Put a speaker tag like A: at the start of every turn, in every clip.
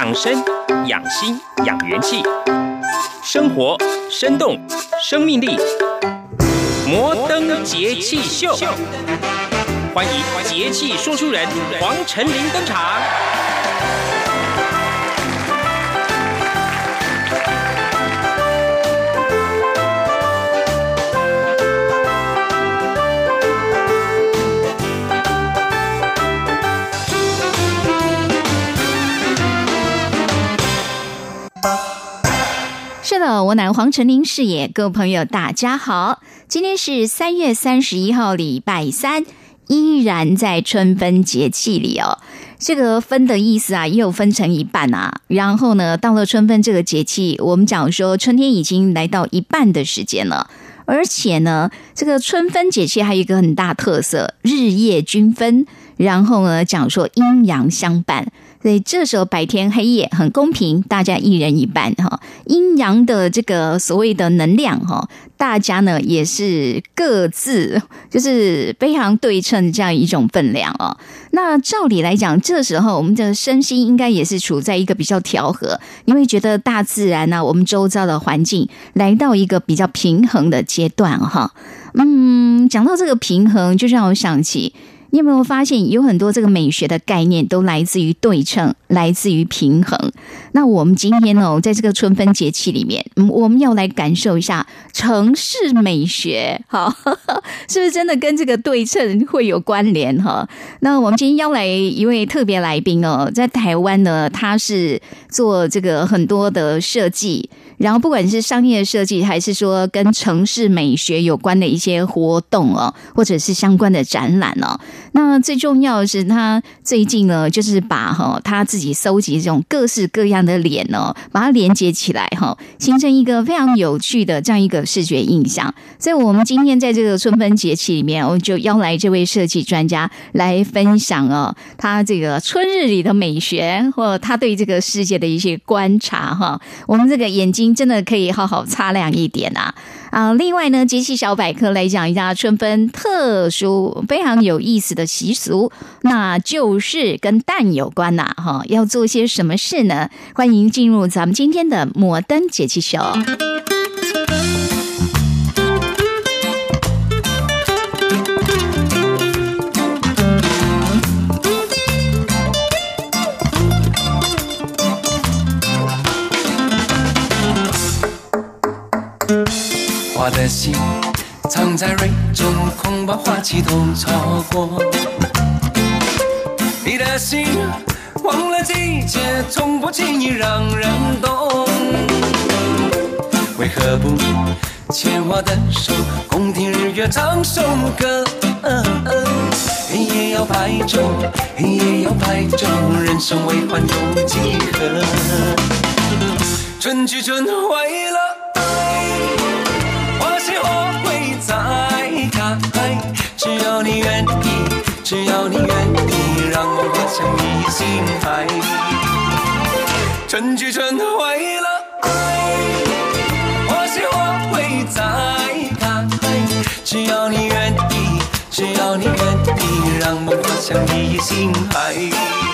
A: 养生、养心、养元气，生活生动，生命力。摩登节气秀，欢迎节气说书人黄晨林登
B: 场。的，我乃黄晨林是也，各位朋友大家好，今天是三月三十一号，礼拜三，依然在春分节气里哦。这个分的意思啊，又分成一半啊。然后呢，到了春分这个节气，我们讲说春天已经来到一半的时间了，而且呢，这个春分节气还有一个很大特色，日夜均分。然后呢，讲说阴阳相伴。所以这时候白天黑夜很公平，大家一人一半哈。阴阳的这个所谓的能量哈，大家呢也是各自就是非常对称这样一种分量哦。那照理来讲，这时候我们的身心应该也是处在一个比较调和，因为觉得大自然呢，我们周遭的环境来到一个比较平衡的阶段哈。嗯，讲到这个平衡，就让我想起。你有没有发现，有很多这个美学的概念都来自于对称，来自于平衡？那我们今天呢，在这个春分节气里面，我们要来感受一下城市美学，哈，是不是真的跟这个对称会有关联？哈，那我们今天邀来一位特别来宾哦，在台湾呢，他是做这个很多的设计。然后，不管是商业设计，还是说跟城市美学有关的一些活动哦，或者是相关的展览哦，那最重要的是，他最近呢，就是把哈他自己搜集这种各式各样的脸哦，把它连接起来哈，形成一个非常有趣的这样一个视觉印象。所以，我们今天在这个春分节气里面，我们就邀来这位设计专家来分享哦，他这个春日里的美学，或他对这个世界的一些观察哈。我们这个眼睛。真的可以好好擦亮一点啊！啊，另外呢，节气小百科来讲一下春分特殊非常有意思的习俗，那就是跟蛋有关呐，哈，要做些什么事呢？欢迎进入咱们今天的摩登节气秀。
C: 花的心藏在蕊中，恐怕花期都错过。你的心忘了季节，从不轻易让人懂。为何不牵我的手，共听日月唱首歌？黑夜要白昼，黑夜要白昼，人生为欢有几何？春去春回了。只要你愿意，只要你愿意，让我花香你心海。春去春回了，爱，花谢花会再开。只要你愿意，只要你愿意，让梦花香你心海。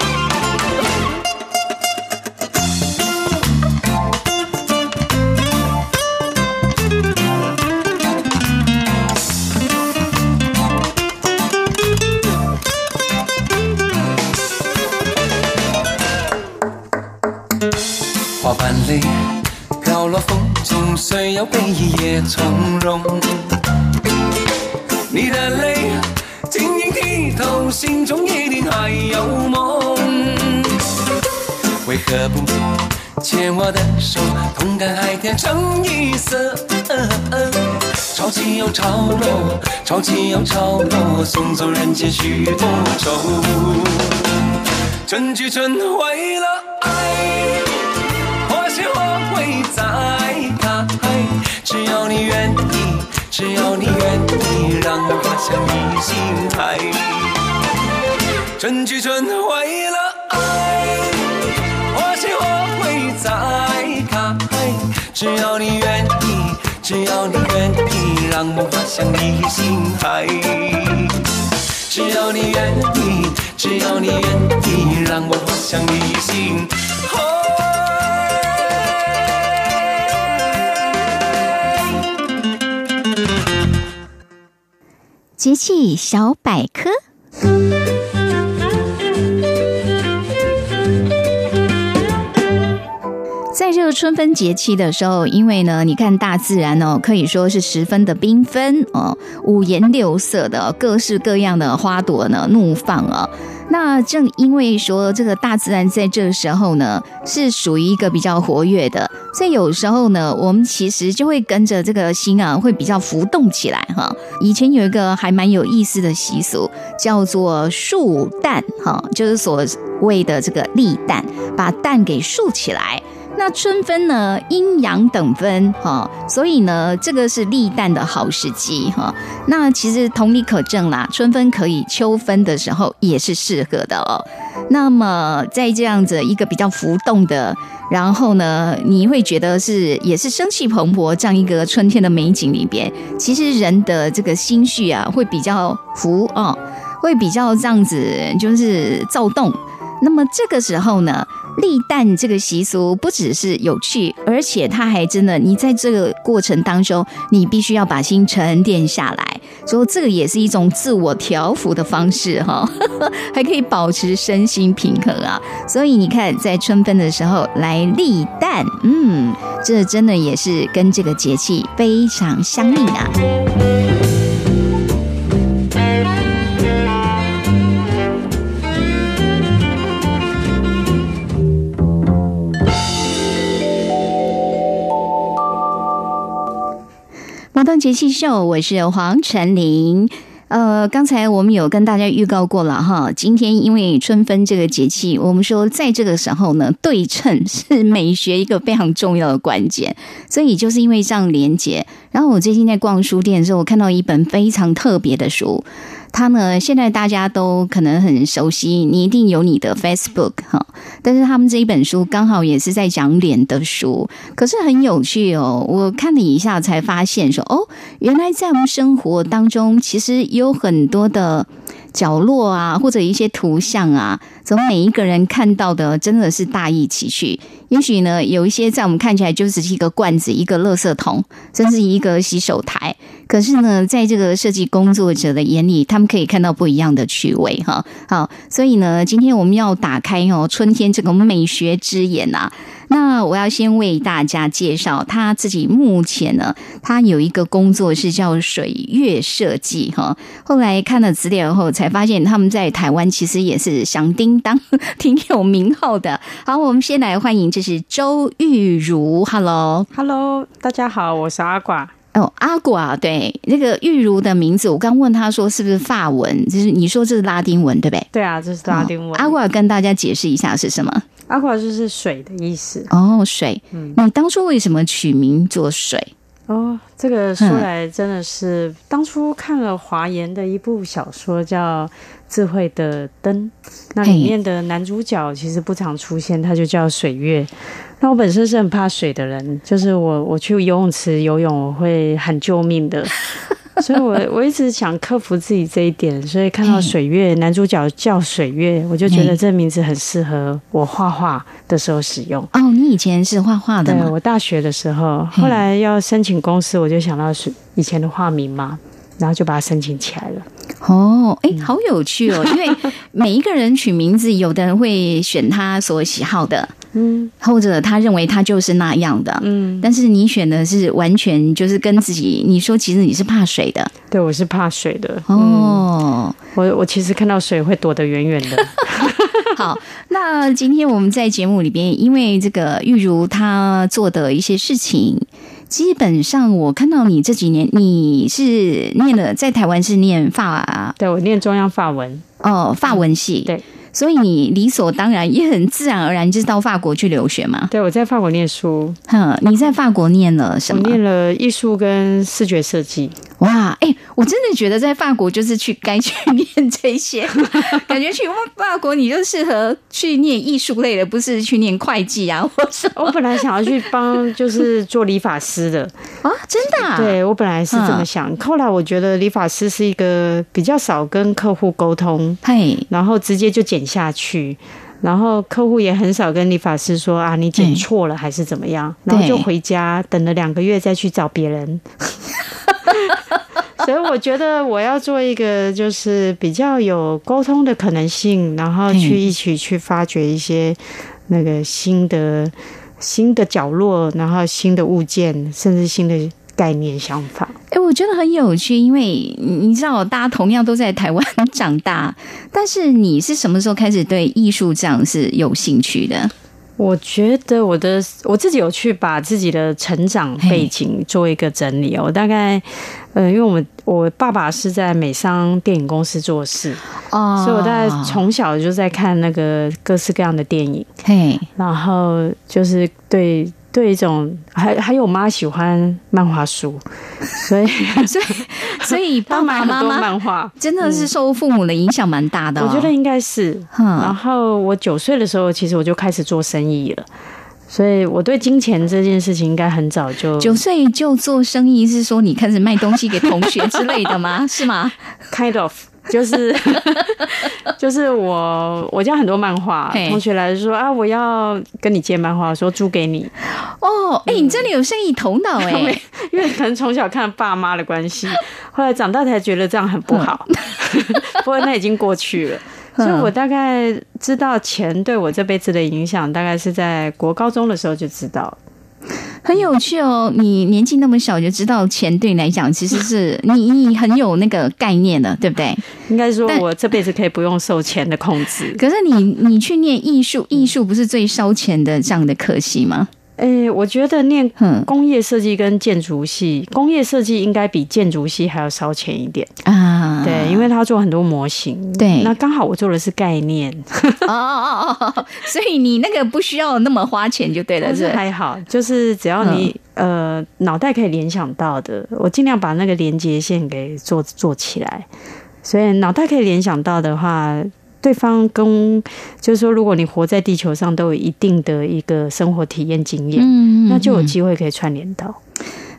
C: 飘落风中，虽要悲也从容。你的泪晶莹剔透，心中一定还有梦。为何不牵我的手，同看海天成一色？潮起又潮落，潮起又潮落，送走人间许多愁。春去春回了，爱。再开，只要你愿意，只要你愿意，让我花香你心海。春去春回了，爱，花谢花会再开。只要你愿意，只要你愿意，让我花香你心海。只要你愿意，只要你愿意，让我花香你心海。
B: 奇趣小百科。个春分节气的时候，因为呢，你看大自然哦，可以说是十分的缤纷哦，五颜六色的，各式各样的花朵呢怒放啊。那正因为说这个大自然在这时候呢，是属于一个比较活跃的，所以有时候呢，我们其实就会跟着这个心啊，会比较浮动起来哈。以前有一个还蛮有意思的习俗，叫做竖蛋哈，就是所谓的这个立蛋，把蛋给竖起来。那春分呢，阴阳等分哈，所以呢，这个是立蛋的好时机哈。那其实同理可证啦，春分可以，秋分的时候也是适合的哦。那么在这样子一个比较浮动的，然后呢，你会觉得是也是生气蓬勃这样一个春天的美景里边，其实人的这个心绪啊，会比较浮啊，会比较这样子就是躁动。那么这个时候呢，立蛋这个习俗不只是有趣，而且它还真的，你在这个过程当中，你必须要把心沉淀下来，所以这个也是一种自我调伏的方式哈，还可以保持身心平衡啊。所以你看，在春分的时候来立蛋，嗯，这真的也是跟这个节气非常相应啊。节气秀，我是黄晨林。呃，刚才我们有跟大家预告过了哈，今天因为春分这个节气，我们说在这个时候呢，对称是美学一个非常重要的关键，所以就是因为这样连接。然后我最近在逛书店的时候，我看到一本非常特别的书。他呢，现在大家都可能很熟悉，你一定有你的 Facebook 哈。但是他们这一本书刚好也是在讲脸的书，可是很有趣哦。我看了一下，才发现说，哦，原来在我们生活当中，其实有很多的角落啊，或者一些图像啊，从每一个人看到的，真的是大异其趣。也许呢，有一些在我们看起来就只是一个罐子、一个垃圾桶，甚至一个洗手台。可是呢，在这个设计工作者的眼里，他们可以看到不一样的趣味哈。好，所以呢，今天我们要打开哦，春天这个美学之眼呐。那我要先为大家介绍他自己目前呢，他有一个工作室叫水月设计哈。后来看了资料后，才发现他们在台湾其实也是响叮当、挺有名号的。好，我们先来欢迎，这是周玉如，Hello，Hello，
D: 大家好，我是阿寡。
B: 哦，阿寡，对，那个玉如的名字，我刚问他说是不是法文，就是你说这是拉丁文，对不对？
D: 对啊，这是拉丁文。
B: 哦，阿寡跟大家解释一下是什么？
D: 阿寡就是水的意思。
B: 哦，水。嗯，你当初为什么取名做水？
D: 哦，这个说来真的是、嗯、当初看了华研的一部小说叫《智慧的灯》，那里面的男主角其实不常出现，他就叫水月。那我本身是很怕水的人，就是我我去游泳池游泳，我会喊救命的，所以我我一直想克服自己这一点，所以看到水月男主角叫水月，我就觉得这名字很适合我画画的时候使用。
B: 哦，你以前是画画的？
D: 对，我大学的时候，后来要申请公司，我就想到是以前的化名嘛，然后就把它申请起来了。
B: 哦，哎，好有趣哦！因为 每一个人取名字，有的人会选他所喜好的，嗯，或者他认为他就是那样的，嗯。但是你选的是完全就是跟自己，你说其实你是怕水的，
D: 对，我是怕水的。
B: 哦，
D: 我我其实看到水会躲得远远的。
B: 好，那今天我们在节目里边，因为这个玉如她做的一些事情。基本上，我看到你这几年，你是念了在台湾是念法，
D: 对，我念中央法文
B: 哦，法文系，
D: 对。
B: 所以你理所当然也很自然而然就是到法国去留学嘛？
D: 对，我在法国念书。
B: 哼，你在法国念了什么？
D: 我念了艺术跟视觉设计。
B: 哇，哎、欸，我真的觉得在法国就是去该去念这些，感觉去法国你就适合去念艺术类的，不是去念会计啊或什么。
D: 我本来想要去帮就是做理发师的
B: 啊，真的、啊？
D: 对，我本来是这么想，嗯、后来我觉得理发师是一个比较少跟客户沟通，嘿，然后直接就剪。下去，然后客户也很少跟理发师说啊，你剪错了还是怎么样，然后就回家等了两个月再去找别人。所以我觉得我要做一个就是比较有沟通的可能性，然后去一起去发掘一些那个新的新的角落，然后新的物件，甚至新的概念想法。
B: 哎，我觉得很有趣，因为你知道，大家同样都在台湾长大，但是你是什么时候开始对艺术这样是有兴趣的？
D: 我觉得我的我自己有去把自己的成长背景做一个整理哦。我大概，呃，因为我们我爸爸是在美商电影公司做事，哦，所以我大概从小就在看那个各式各样的电影，嘿，然后就是对。对一种，还还有我妈喜欢漫画书，所以
B: 所以所以爸爸妈妈
D: 漫 画
B: 真的是受父母的影响蛮大的，哦，
D: 我觉得应该是。然后我九岁的时候，其实我就开始做生意了，所以我对金钱这件事情应该很早就
B: 九岁就做生意，是说你开始卖东西给同学之类的吗？是吗
D: ？Kind of。就是 就是我我家很多漫画，同学来说啊，我要跟你借漫画，说租给你。
B: 哦，哎、欸，你真的有生意头脑哎、欸，
D: 因为可能从小看爸妈的关系，后来长大才觉得这样很不好。不过那已经过去了，所以我大概知道钱对我这辈子的影响，大概是在国高中的时候就知道。
B: 很有趣哦，你年纪那么小就知道钱对你来讲其实是你你很有那个概念的，对不对？
D: 应该说我这辈子可以不用受钱的控制。
B: 可是你你去念艺术，艺术不是最烧钱的这样的科系吗？
D: 哎、欸，我觉得念工业设计跟建筑系，工业设计应该比建筑系还要烧钱一点啊。对，因为他做很多模型。对，那刚好我做的是概念。
B: 哦哦哦哦，所以你那个不需要那么花钱就对了，是
D: 还好，就是只要你、嗯、呃脑袋可以联想到的，我尽量把那个连接线给做做起来。所以脑袋可以联想到的话。对方跟就是说，如果你活在地球上，都有一定的一个生活体验经验，嗯，那就有机会可以串联到。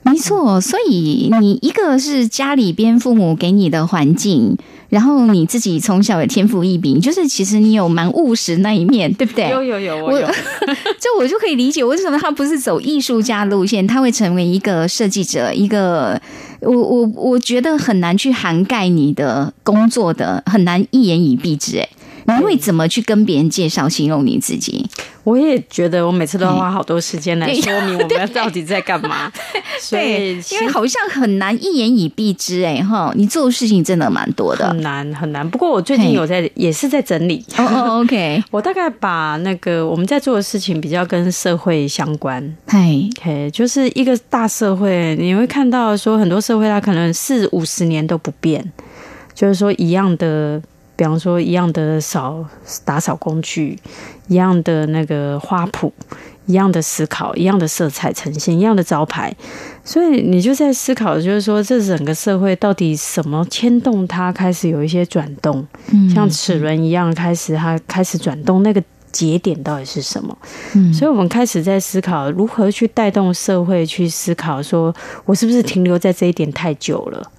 B: 没错，所以你一个是家里边父母给你的环境，然后你自己从小也天赋异禀，就是其实你有蛮务实那一面，对不对？
D: 有有有，我有。
B: 就我就可以理解为什么他不是走艺术家路线，他会成为一个设计者，一个我我我觉得很难去涵盖你的工作的，很难一言以蔽之，哎。你会怎么去跟别人介绍、形容你自己？
D: 我也觉得，我每次都要花好多时间来说明我们到底在干嘛。
B: 对，因为好像很难一言以蔽之，哎哈，你做的事情真的蛮多的，
D: 很难很难。不过我最近有在，也是在整理。
B: 哦哦，OK，
D: 我大概把那个我们在做的事情比较跟社会相关。
B: 嘿
D: ，OK，就是一个大社会，你会看到说很多社会它可能四五十年都不变，就是说一样的。比方说，一样的扫打扫工具，一样的那个花圃，一样的思考，一样的色彩呈现，一样的招牌，所以你就在思考，就是说，这整个社会到底什么牵动它开始有一些转动，嗯，像齿轮一样开始它开始转动，那个节点到底是什么？嗯，所以我们开始在思考如何去带动社会去思考，说我是不是停留在这一点太久了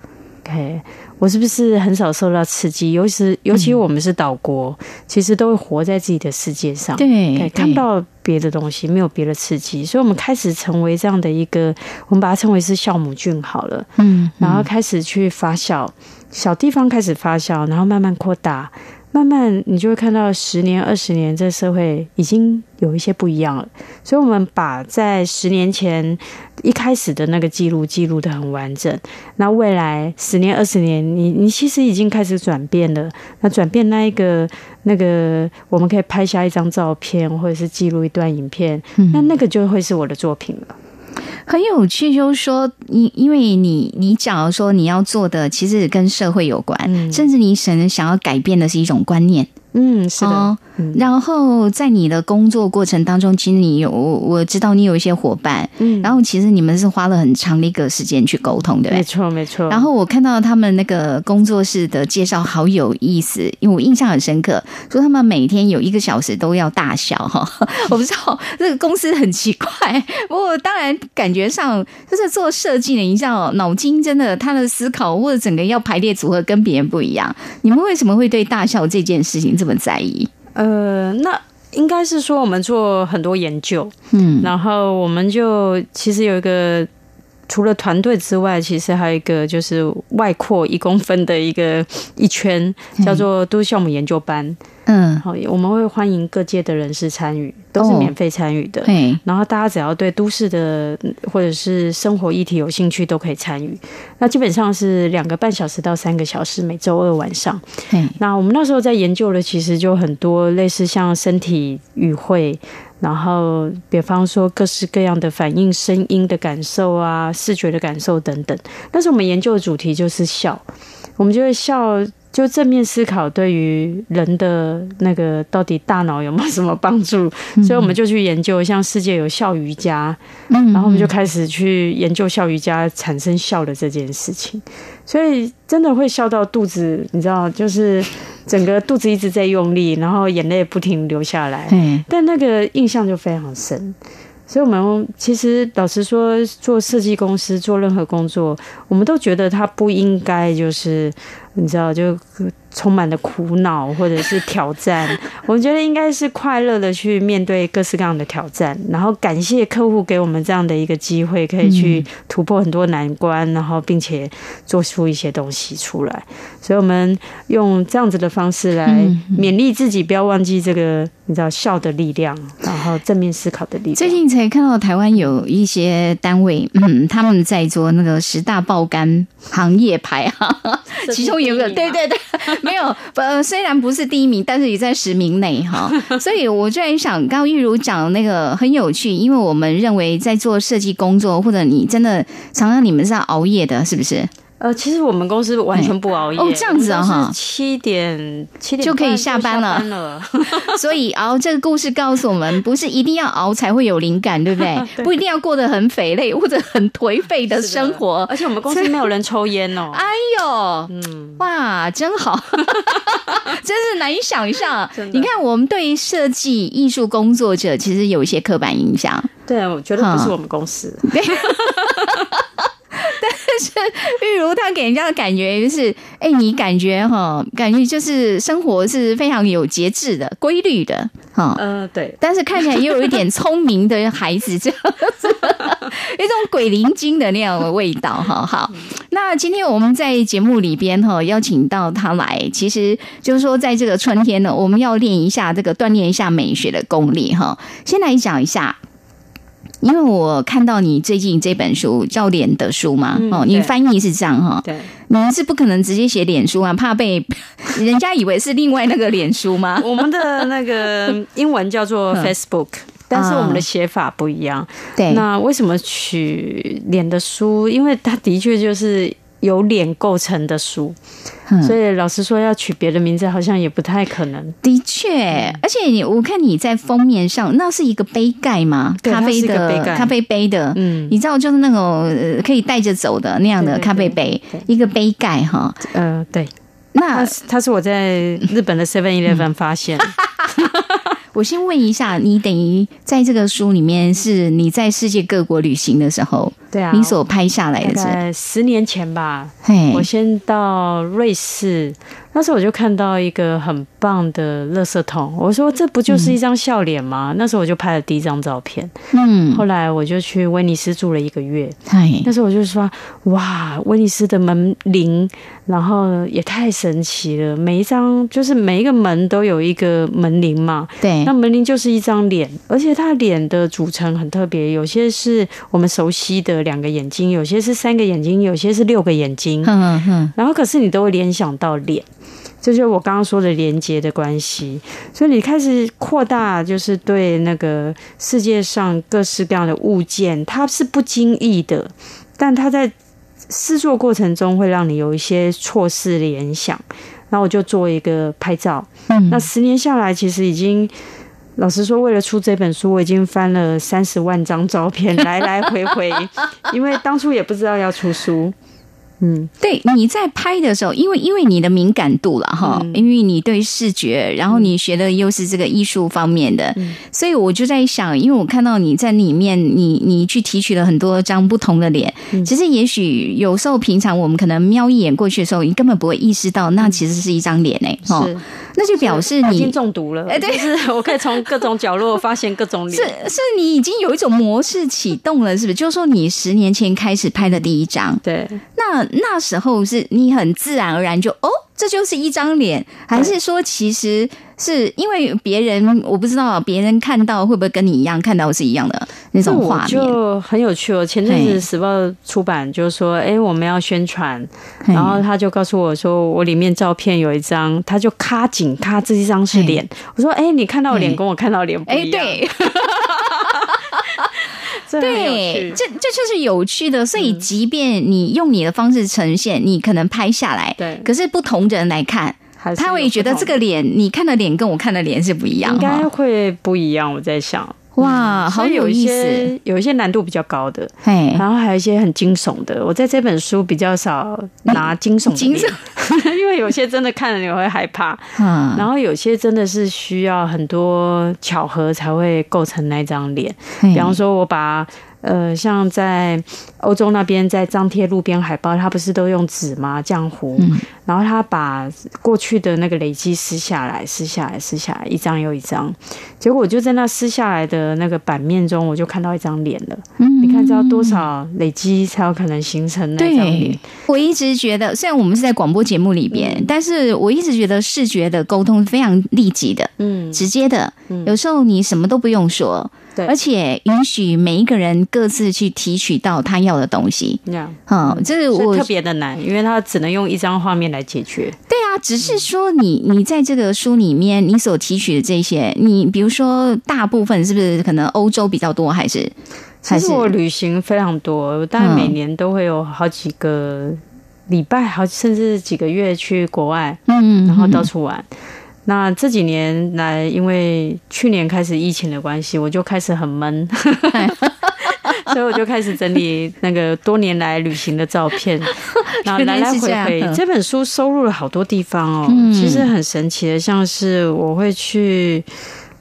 D: ？OK。我是不是很少受到刺激？尤其是尤其我们是岛国，嗯，其实都会活在自己的世界上，对，看不到别的东西，没有别的刺激，所以我们开始成为这样的一个，我们把它称为是酵母菌好了，嗯，然后开始去发酵，小地方开始发酵，然后慢慢扩大。慢慢，你就会看到十年、二十年，这社会已经有一些不一样了。所以，我们把在十年前一开始的那个记录记录的很完整。那未来十年、二十年，你你其实已经开始转变了。那转变那一个那个，我们可以拍下一张照片，或者是记录一段影片，那那个就会是我的作品了。
B: 很有趣，就是说，因因为你你讲说你要做的其实跟社会有关，嗯、甚至你想想要改变的是一种观念。
D: 嗯，是的。哦
B: 嗯、然后在你的工作过程当中，其实你有我知道你有一些伙伴，嗯，然后其实你们是花了很长的一个时间去沟通，对不对？
D: 没错，没错。
B: 然后我看到他们那个工作室的介绍好有意思，因为我印象很深刻，说他们每天有一个小时都要大笑哈。我不知道这个公司很奇怪，不过当然感觉上就是做设计的，你知道脑筋真的他的思考或者整个要排列组合跟别人不一样。你们为什么会对大笑这件事情这么在意？
D: 呃，那应该是说我们做很多研究，嗯，然后我们就其实有一个除了团队之外，其实还有一个就是外扩一公分的一个一圈，叫做都市项目研究班。嗯，好，我们会欢迎各界的人士参与，都是免费参与的。对、哦，然后大家只要对都市的或者是生活议题有兴趣，都可以参与。那基本上是两个半小时到三个小时，每周二晚上。嗯，那我们那时候在研究的，其实就很多类似像身体语汇，然后比方说各式各样的反应、声音的感受啊、视觉的感受等等。但是我们研究的主题就是笑，我们就会笑。就正面思考对于人的那个到底大脑有没有什么帮助？所以我们就去研究，像世界有笑瑜伽，然后我们就开始去研究笑瑜伽产生笑的这件事情。所以真的会笑到肚子，你知道，就是整个肚子一直在用力，然后眼泪不停流下来。但那个印象就非常深。所以，我们其实老实说，做设计公司做任何工作，我们都觉得它不应该就是。你知道，就充满了苦恼或者是挑战。我觉得应该是快乐的去面对各式各样的挑战，然后感谢客户给我们这样的一个机会，可以去突破很多难关，然后并且做出一些东西出来。所以，我们用这样子的方式来勉励自己，不要忘记这个你知道笑的力量，然后正面思考的力量。
B: 最近才看到台湾有一些单位，嗯，他们在做那个十大爆肝行业排行，其中有。对对对，没有，呃，虽然不是第一名，但是也在十名内哈。所以我就在想，刚刚玉如讲的那个很有趣，因为我们认为在做设计工作，或者你真的常常你们是要熬夜的，是不是？
D: 呃，其实我们公司完全不熬夜
B: 哦，这样子啊哈，
D: 七点七点
B: 就可以下班了。了 所以熬这个故事告诉我们，不是一定要熬才会有灵感，对不对？对，不一定要过得很肥累或者很颓废的生活。
D: 而且我们公司没有人抽烟哦。
B: 哎呦，嗯，哇，真好，真是难以想象。你看，我们对设计艺术工作者其实有一些刻板印象。
D: 对，我觉得不是我们公司。
B: 是玉如她给人家的感觉就是，哎，你感觉哈，感觉就是生活是非常有节制的、规律的，哈，
D: 呃，对。
B: 但是看起来也有一点聪明的孩子，这样子，一种鬼灵精的那样的味道，哈。好，那今天我们在节目里边哈，邀请到他来，其实就是说，在这个春天呢，我们要练一下这个锻炼一下美学的功力，哈。先来讲一下。因为我看到你最近这本书叫脸的书嘛，嗯、哦，你翻译是这样哈，对，你是不可能直接写脸书啊，怕被 人家以为是另外那个脸书吗？
D: 我们的那个英文叫做 Facebook，但是我们的写法不一样。对，那为什么取脸的书？因为它的确就是。由脸构成的书，所以老实说，要取别的名字好像也不太可能。
B: 的确，而且你我看你在封面上，那是一个杯盖吗？咖啡的咖啡杯的，嗯，你知道就是那种可以带着走的那样的咖啡杯，一个杯盖哈。
D: 呃，对，那它是我在日本的 Seven Eleven 发现。
B: 我先问一下，你等于在这个书里面是你在世界各国旅行的时候，对啊，你所拍下来的是
D: 在十年前吧？嘿，我先到瑞士。当时我就看到一个很棒的垃圾桶，我说这不就是一张笑脸吗？嗯、那时候我就拍了第一张照片。嗯，后来我就去威尼斯住了一个月。嗯、那时候我就说，哇，威尼斯的门铃，然后也太神奇了。每一张就是每一个门都有一个门铃嘛。对，那门铃就是一张脸，而且它脸的组成很特别，有些是我们熟悉的两个眼睛，有些是三个眼睛，有些是六个眼睛。嗯嗯嗯。然后可是你都会联想到脸。这就是我刚刚说的连接的关系，所以你开始扩大，就是对那个世界上各式各样的物件，它是不经意的，但它在试作过程中会让你有一些错视联想。然后我就做一个拍照，嗯，那十年下来，其实已经老实说，为了出这本书，我已经翻了三十万张照片，来来回回，因为当初也不知道要出书。嗯，
B: 对，你在拍的时候，因为因为你的敏感度了哈，嗯、因为你对视觉，然后你学的又是这个艺术方面的，嗯、所以我就在想，因为我看到你在里面，你你去提取了很多张不同的脸，嗯、其实也许有时候平常我们可能瞄一眼过去的时候，你根本不会意识到那其实是一张脸哎，哈。那就表示你
D: 已经中毒了。哎，对，就是我可以从各种角落发现各种脸，
B: 是 是，你已经有一种模式启动了，是不是？就是说你十年前开始拍的第一张，
D: 对，
B: 那那时候是你很自然而然就哦。这就是一张脸，还是说其实是因为别人我不知道，别人看到会不会跟你一样看到是一样的那种画面？
D: 就很有趣哦。前阵子时报出版就是说，哎，我们要宣传，然后他就告诉我说，我里面照片有一张，他就卡紧卡这一张是脸。我说，哎，你看到脸跟我看到脸不一样。对。
B: 对，这这就是有趣的。所以，即便你用你的方式呈现，你可能拍下来，对，可是不同人来看，他会觉得这个脸，你看的脸跟我看的脸是不一样，
D: 应该会不一样。我在想。
B: 哇，好有意思！
D: 有一些难度比较高的，嘿，然后还有一些很惊悚的。我在这本书比较少拿惊悚的，惊悚，因为有些真的看了你会害怕。嗯，然后有些真的是需要很多巧合才会构成那张脸。比方说，我把。呃，像在欧洲那边，在张贴路边海报，他不是都用纸吗？浆糊，嗯，然后他把过去的那个累积撕下来，撕下来，撕下来，一张又一张，结果我就在那撕下来的那个版面中，我就看到一张脸了。嗯，你看，知道多少累积才有可能形成那张脸？
B: 我一直觉得，虽然我们是在广播节目里边，嗯，但是我一直觉得视觉的沟通非常立即的，嗯，直接的，有时候你什么都不用说。而且允许每一个人各自去提取到他要的东西。这样，嗯，这是我
D: 特别的难，因为他只能用一张画面来解决。
B: 对啊，只是说你 你在这个书里面，你所提取的这些，你比如说大部分是不是可能欧洲比较多，还是？
D: 其实我旅行非常多，但每年都会有好几个礼拜，好甚至几个月去国外，嗯，然后到处玩。那这几年来，因为去年开始疫情的关系，我就开始很闷，所以我就开始整理那个多年来旅行的照片，然后来来回回。这本书收录了好多地方哦，其实很神奇的，像是我会去。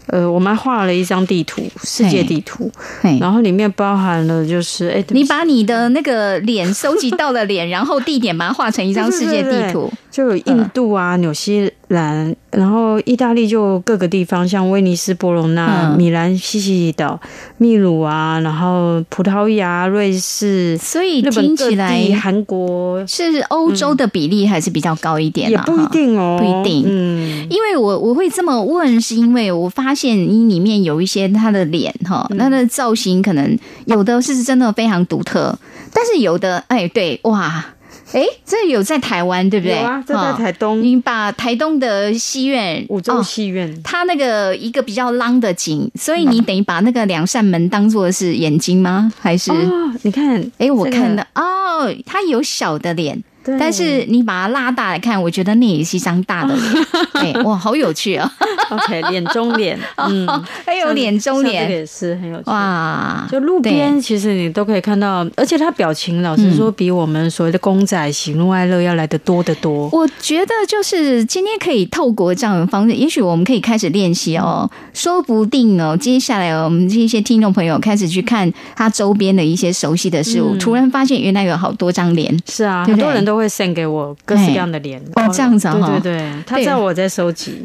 D: 呃，我们还画了一张地图，世界地图，然后里面包含了就是，哎，
B: 你把你的那个脸收集到了脸，然后地点把它画成一张世界地图，
D: 就有印度啊、纽西兰，然后意大利就各个地方，像威尼斯、博隆纳、米兰、西西里岛、秘鲁啊，然后葡萄牙、瑞士，
B: 所以听起来
D: 韩国
B: 是欧洲的比例还是比较高一点，
D: 也不一定哦，
B: 不一定，嗯，因为我我会这么问，是因为我发现。你里面有一些他的脸哈，他的造型可能有的是真的非常独特，但是有的哎，对哇，哎，这有在台湾对不对？
D: 有啊，这在台东。
B: 你把台东的戏院
D: 五洲戏院，
B: 它那个一个比较浪的景，所以你等于把那个两扇门当做是眼睛吗？还是？
D: 哦，你看，
B: 哎，我看到哦，它有小的脸。但是你把它拉大来看，我觉得那也是一张大的脸。哎，哇，好有趣哦！
D: OK，脸中脸，嗯，
B: 还有脸中脸，
D: 也是很有趣。哇，就路边其实你都可以看到，而且他表情老实说比我们所谓的公仔喜怒哀乐要来的多得多。
B: 我觉得就是今天可以透过这样的方式，也许我们可以开始练习哦，说不定哦，接下来我们这些听众朋友开始去看他周边的一些熟悉的事物，突然发现原来有好多张脸。
D: 是啊，很多人都。会送给我各式各样的脸。
B: 哦，这样子哈，
D: 对对对，他知道我在收集。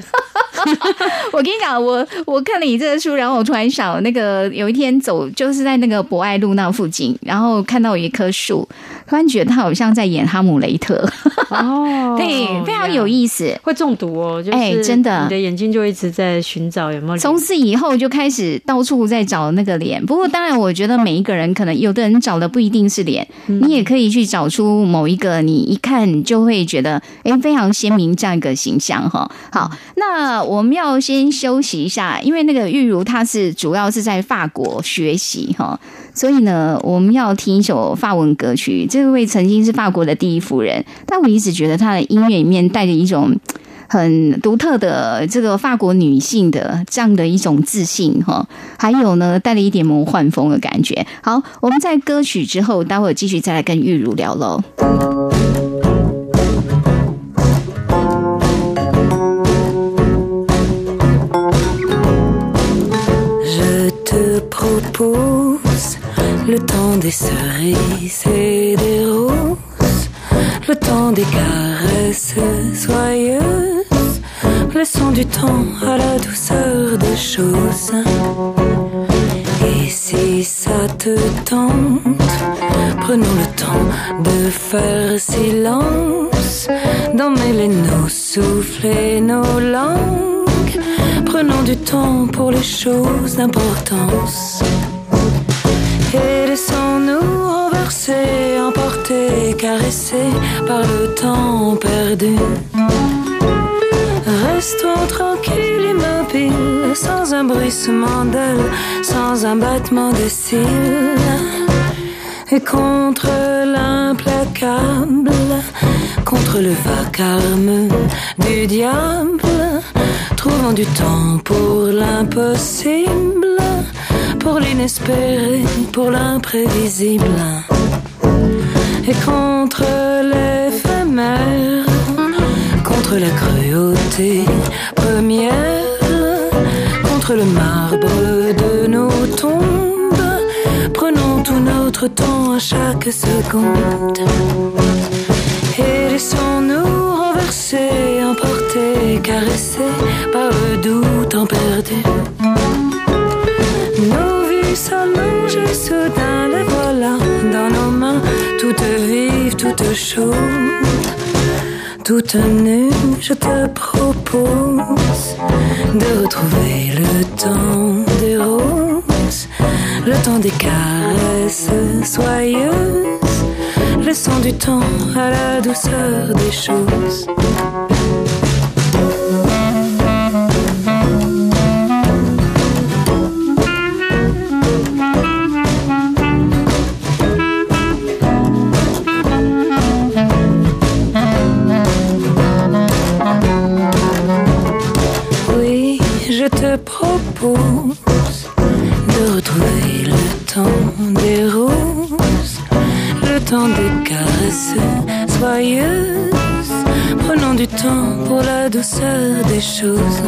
B: 我跟你讲，我我看了你这个书，然后我突然想，那个有一天走，就是在那个博爱路那附近，然后看到有一棵树，突然觉得他好像在演哈姆雷特哦，对，非常有意思，
D: 会中毒哦，哎，真的，你的眼睛就一直在寻找有没有。
B: 从此以后就开始到处在找那个脸，不过当然，我觉得每一个人可能有的人找的不一定是脸，你也可以去找出某一个你一看就会觉得哎非常鲜明这样一个形象哈。好，那。我们要先休息一下，因为那个玉如她是主要是在法国学习哈，所以呢，我们要听一首法文歌曲。这位曾经是法国的第一夫人，但我一直觉得她的音乐里面带着一种很独特的这个法国女性的这样的一种自信哈，还有呢，带了一点魔幻风的感觉。好，我们在歌曲之后，待会儿继续再来跟玉如聊喽。
E: Laissons du temps à la douceur des choses. Et si ça te tente, prenons le temps de faire silence, d'emmêler nos souffles et nos langues. Prenons du temps pour les choses d'importance. Et laissons-nous renverser, emporter, caresser par le temps perdu. Restons tranquilles, immobiles, sans un bruissement d'ailes, sans un battement de cils. Et contre l'implacable, contre le vacarme du diable, trouvons du temps pour l'impossible, pour l'inespéré, pour l'imprévisible. Et contre l'éphémère, contre la cruauté première, contre le marbre de nos tombes. Prenons tout notre temps à chaque seconde. Et laissons-nous renverser, emporter, caresser par le doux temps perdu. Nos vies s'allongent soudain, les voilà dans nos mains, toutes vives, toutes chaudes. Toute nue, je te propose de retrouver le temps des roses, le temps des caresses soyeuses, laissant du temps à la douceur des choses. Temps pour la douceur des choses.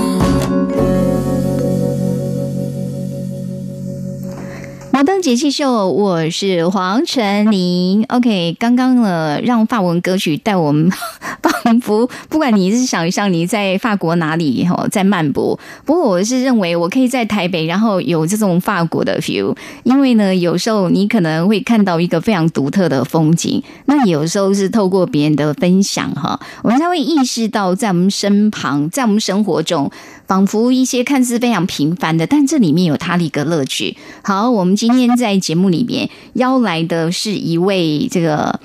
B: 摩登节气秀，我是黄晨林。OK，刚刚呢，让法文歌曲带我们仿佛，不管你是想象你在法国哪里哈，在漫步。不过我是认为，我可以在台北，然后有这种法国的 feel。因为呢，有时候你可能会看到一个非常独特的风景，那有时候是透过别人的分享哈，我们才会意识到，在我们身旁，在我们生活中。仿佛一些看似非常平凡的，但这里面有它的一个乐趣。好，我们今天在节目里面邀来的是一位这个，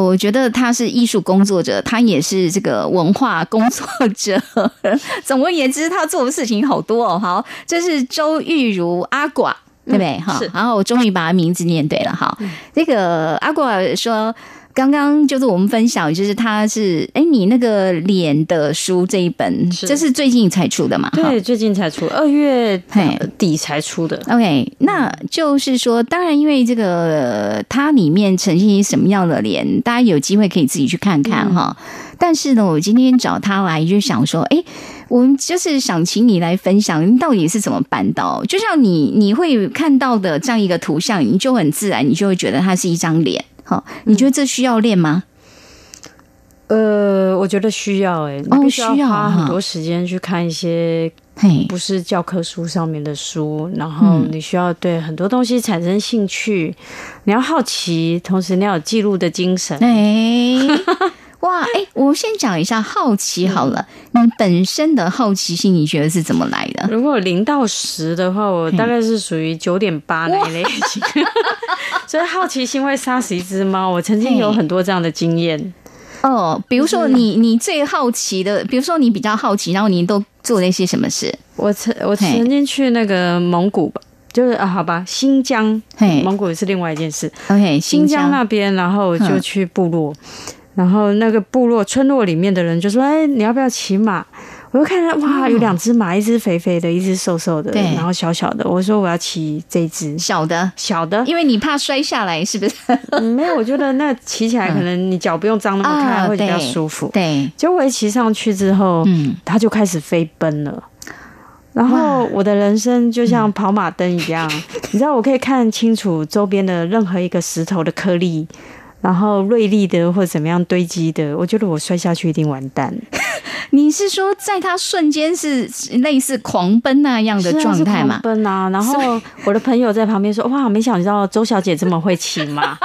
B: 我觉得他是艺术工作者，他也是这个文化工作者。总而言之，他做的事情好多哦。好，这是周玉如阿寡，对不对？哈、嗯，然后我终于把他名字念对了。好，嗯、这个阿寡说。刚刚就是我们分享，就是他是哎，你那个脸的书这一本，这是最近才出的嘛？
D: 对，最近才出，二月底才出的。
B: OK，那就是说，当然因为这个它里面呈现什么样的脸，大家有机会可以自己去看看哈。嗯、但是呢，我今天找他来就想说，哎，我们就是想请你来分享，你到底是怎么办到？就像你你会看到的这样一个图像，你就很自然，你就会觉得它是一张脸。好，你觉得这需要练吗？
D: 呃，我觉得需要哎、欸，
B: 哦，需要
D: 花很多时间去看一些不是教科书上面的书，然后你需要对很多东西产生兴趣，你要好奇，同时你要有记录的精神。
B: 哎，哇，哎，我先讲一下好奇好了，你本身的好奇心，你觉得是怎么来的？
D: 如果零到十的话，我大概是属于九点八那一类型。所以好奇心会杀死一只猫。我曾经有很多这样的经验。
B: 哦，比如说你你最好奇的，比如说你比较好奇，然后你都做了一些什么事？
D: 我曾我曾经去那个蒙古吧，就是啊，好吧，新疆，蒙古也是另外一件事。
B: OK，
D: 新疆那边，然后就去部落，然后那个部落村落里面的人就说：“哎，你要不要骑马？”我就看到哇，有两只马，一只肥肥的，一只瘦瘦的，对，然后小小的。我说我要骑这只
B: 小的，
D: 小的，
B: 因为你怕摔下来，是不是？
D: 嗯、没有，我觉得那骑起来可能你脚不用张那么开，会比较舒服。
B: 对，
D: 结果我一骑上去之后，嗯，它就开始飞奔了。然后我的人生就像跑马灯一样，你知道，我可以看清楚周边的任何一个石头的颗粒。然后锐利的或者怎么样堆积的，我觉得我摔下去一定完蛋。
B: 你是说在他瞬间是类似狂奔那样的状态吗？
D: 狂奔啊！然后我的朋友在旁边说：“哇，没想到周小姐这么会骑马。”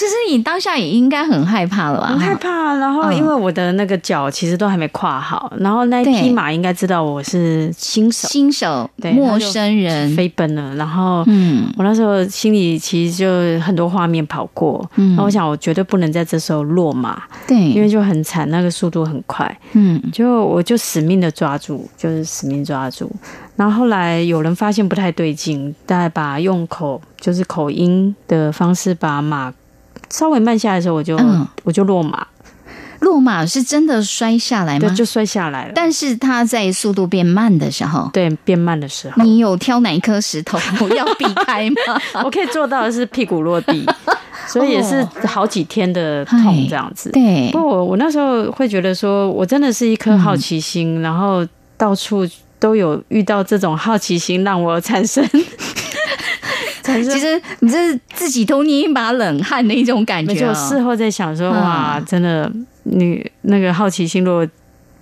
B: 其实你当下也应该很害怕了吧？
D: 很害怕。然后因为我的那个脚其实都还没跨好，然后那一匹马应该知道我是新手，
B: 新手，对，陌生人
D: 飞奔了。然后，嗯，我那时候心里其实就很多画面跑过。嗯，那我想我绝对不能在这时候落马，对，因为就很惨，那个速度很快。嗯，就我就死命的抓住，就是死命抓住。然后后来有人发现不太对劲，大概把用口就是口音的方式把马。稍微慢下来的时候，我就、嗯、我就落马，
B: 落马是真的摔下来吗？
D: 对，就摔下来了。
B: 但是它在速度变慢的时候，
D: 对，变慢的时候，
B: 你有挑哪一颗石头要避开吗？
D: 我可以做到的是屁股落地，所以也是好几天的痛这样子。
B: 对，
D: 不过我我那时候会觉得说，我真的是一颗好奇心，嗯、然后到处都有遇到这种好奇心让我产生。
B: 其实你这是自己都捏一把冷汗的一种感觉。
D: 就事后在想说，哇，真的，你那个好奇心如果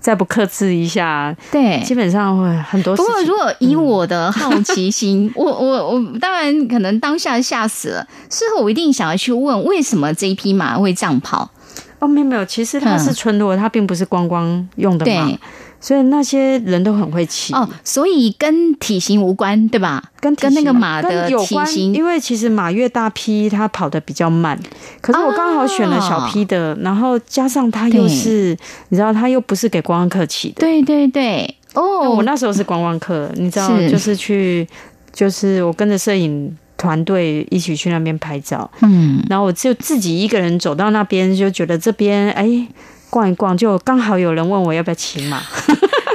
D: 再不克制一下，对，基本上会很多。不过
B: 如果以我的好奇心，我我我当然可能当下吓死了。事后我一定想要去问，为什么这一匹马会这样跑？
D: 哦，没有没有，其实它是村落，它并不是观光用的马。所以那些人都很会骑
B: 哦，所以跟体型无关，对吧？跟跟那个马的体型，
D: 因为其实马越大匹，它跑得比较慢。可是我刚好选了小匹的，哦、然后加上它又是，你知道，它又不是给观光客骑的。
B: 对对对，哦，
D: 我那时候是观光客，你知道，是就是去，就是我跟着摄影团队一起去那边拍照。嗯，然后我就自己一个人走到那边，就觉得这边哎。逛一逛，就刚好有人问我要不要骑马。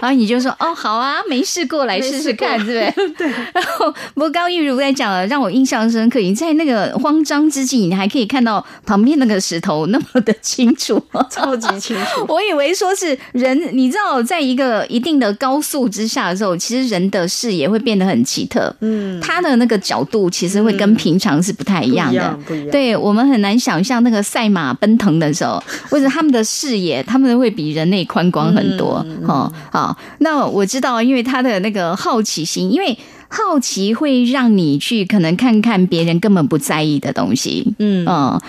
B: 然后你就说哦，好啊，没试过来试试看，对不对？对。然后不过高玉如在讲了，让我印象深刻。你在那个慌张之际，你还可以看到旁边那个石头那么的清楚，
D: 超级清楚。
B: 我以为说是人，你知道，在一个一定的高速之下的时候，其实人的视野会变得很奇特。嗯，他的那个角度其实会跟平常是不太一样的。
D: 嗯、不一样，不一样。
B: 对，我们很难想象那个赛马奔腾的时候，或者他们的视野，他们会比人类宽广很多。哦、嗯，好。好那我知道，因为他的那个好奇心，因为好奇会让你去可能看看别人根本不在意的东西，嗯嗯，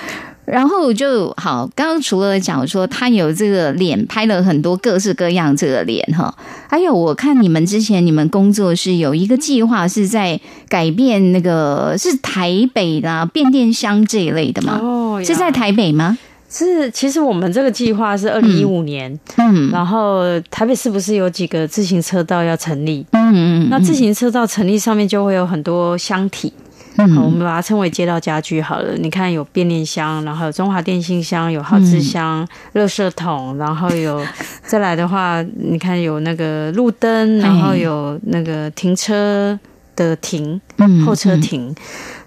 B: 然后就好。刚刚除了讲说他有这个脸拍了很多各式各样这个脸哈，还有我看你们之前你们工作室有一个计划是在改变那个是台北的变电箱这一类的吗？哦，是在台北吗？
D: 是，其实我们这个计划是二零一五年，嗯，然后台北市不是有几个自行车道要成立，嗯嗯，那自行车道成立上面就会有很多箱体，嗯，我们把它称为街道家具好了。你看有变电箱，然后有中华电信箱，有耗资箱、垃圾桶，然后有再来的话，你看有那个路灯，然后有那个停车的停，候车亭。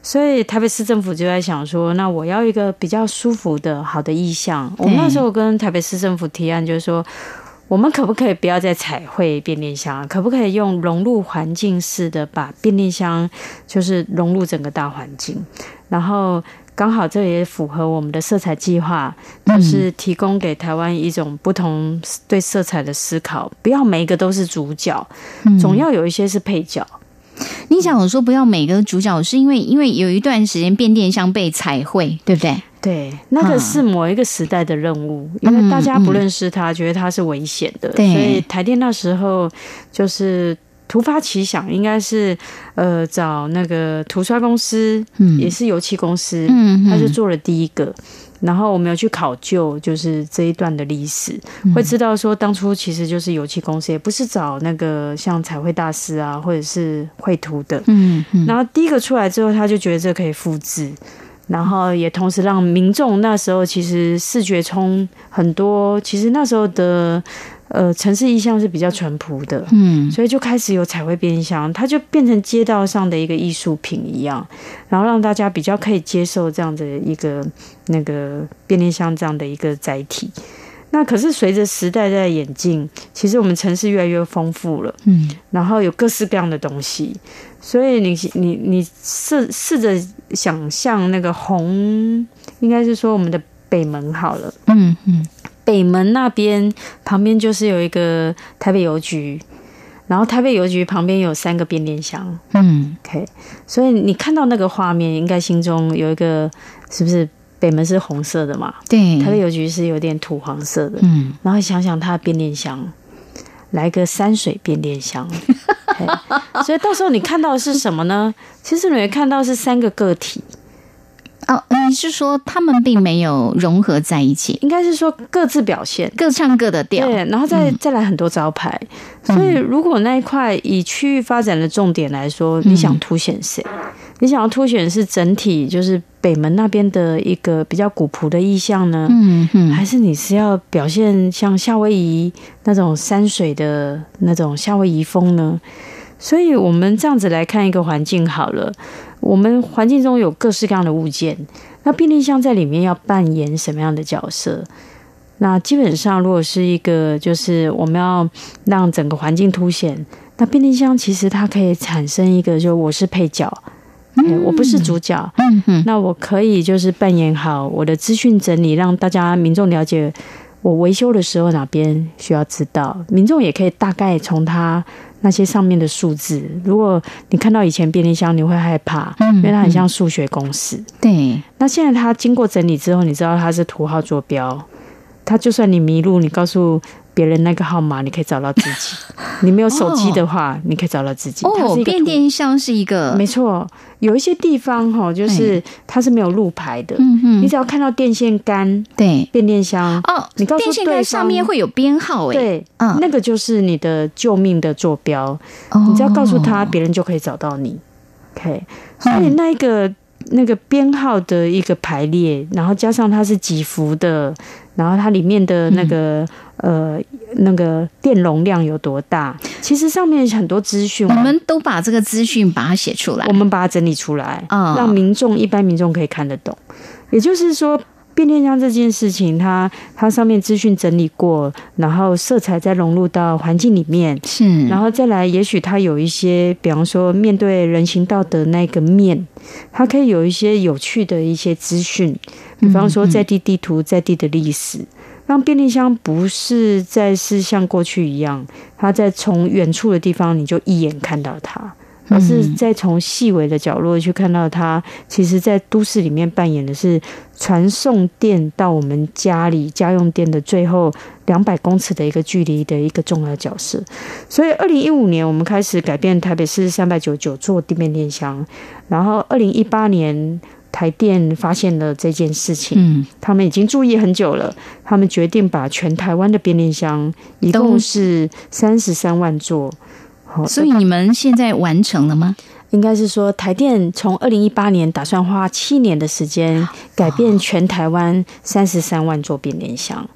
D: 所以台北市政府就在想说，那我要一个比较舒服的好的意向。我们那时候跟台北市政府提案，就是说，我们可不可以不要再彩绘变电箱，可不可以用融入环境式的把变电箱就是融入整个大环境？然后刚好这也符合我们的色彩计划，就是提供给台湾一种不同对色彩的思考，不要每一个都是主角，总要有一些是配角。
B: 你想我说不要每个主角，是因为因为有一段时间变电箱被彩绘，对不对？
D: 对，那个是某一个时代的任务，嗯、因为大家不认识他，嗯、觉得他是危险的，对。所以台电那时候就是突发奇想，应该是呃找那个涂刷公司，嗯、也是油漆公司，嗯，他就做了第一个。然后我们有去考究，就是这一段的历史，会知道说当初其实就是油漆公司，也不是找那个像彩绘大师啊，或者是绘图的。嗯嗯。然后第一个出来之后，他就觉得这可以复制，然后也同时让民众那时候其实视觉冲很多，其实那时候的。呃，城市意象是比较淳朴的，嗯，所以就开始有彩绘变电箱，它就变成街道上的一个艺术品一样，然后让大家比较可以接受这样的一个那个变电箱这样的一个载体。那可是随着时代在演进，其实我们城市越来越丰富了，嗯，然后有各式各样的东西，所以你你你试试着想象那个红，应该是说我们的北门好了，嗯嗯。北门那边旁边就是有一个台北邮局，然后台北邮局旁边有三个变电箱。
B: 嗯
D: ，OK，所以你看到那个画面，应该心中有一个是不是北门是红色的嘛？
B: 对，
D: 台北邮局是有点土黄色的。
B: 嗯，
D: 然后想想它的变电箱，来个山水变电箱。所以到时候你看到的是什么呢？其实你会看到是三个个体。
B: 哦，你是说他们并没有融合在一起，
D: 应该是说各自表现，
B: 各唱各的调，
D: 对，然后再、嗯、再来很多招牌。所以如果那一块以区域发展的重点来说，你想凸显谁？嗯、你想要凸显是整体，就是北门那边的一个比较古朴的意象呢？
B: 嗯嗯，
D: 还是你是要表现像夏威夷那种山水的那种夏威夷风呢？所以我们这样子来看一个环境好了。我们环境中有各式各样的物件，那便利箱在里面要扮演什么样的角色？那基本上，如果是一个就是我们要让整个环境凸显，那便利箱其实它可以产生一个，就我是配角，嗯，我不是主角，
B: 嗯嗯，
D: 那我可以就是扮演好我的资讯整理，让大家民众了解我维修的时候哪边需要知道，民众也可以大概从它。那些上面的数字，如果你看到以前便利箱，你会害怕，因为它很像数学公式。
B: 对，
D: 那现在它经过整理之后，你知道它是图号坐标，它就算你迷路，你告诉别人那个号码，你可以找到自己。你没有手机的话，哦、你可以找到自己。
B: 哦，变电箱是一个，
D: 没错。有一些地方哈，就是它是没有路牌的。
B: 嗯嗯，
D: 你只要看到电线杆，
B: 对，
D: 变电箱
B: 哦，
D: 你告诉
B: 电线杆上面会有编号，哎，
D: 对，
B: 嗯，
D: 那个就是你的救命的坐标。
B: 哦，
D: 你只要告诉他，别人就可以找到你。OK，所以那一个那个编号的一个排列，然后加上它是几伏的，然后它里面的那个。呃，那个电容量有多大？其实上面很多资讯，
B: 我们都把这个资讯把它写出来，
D: 我们把它整理出来，
B: 嗯，
D: 让民众一般民众可以看得懂。也就是说，变电箱这件事情，它它上面资讯整理过，然后色彩再融入到环境里面，
B: 是，
D: 然后再来，也许它有一些，比方说面对人行道的那个面，它可以有一些有趣的一些资讯，比方说在地地图、在地的历史。让变电箱不是再是像过去一样，它在从远处的地方你就一眼看到它，而是在从细微的角落去看到它。其实，在都市里面扮演的是传送电到我们家里家用电的最后两百公尺的一个距离的一个重要角色。所以，二零一五年我们开始改变台北市三百九十九座地面电箱，然后二零一八年。台电发现了这件事情，
B: 嗯，
D: 他们已经注意很久了。他们决定把全台湾的变电箱，一共是三十三万座。好，
B: 所以你们现在完成了吗？
D: 应该是说，台电从二零一八年打算花七年的时间，改变全台湾三十三万座变电箱。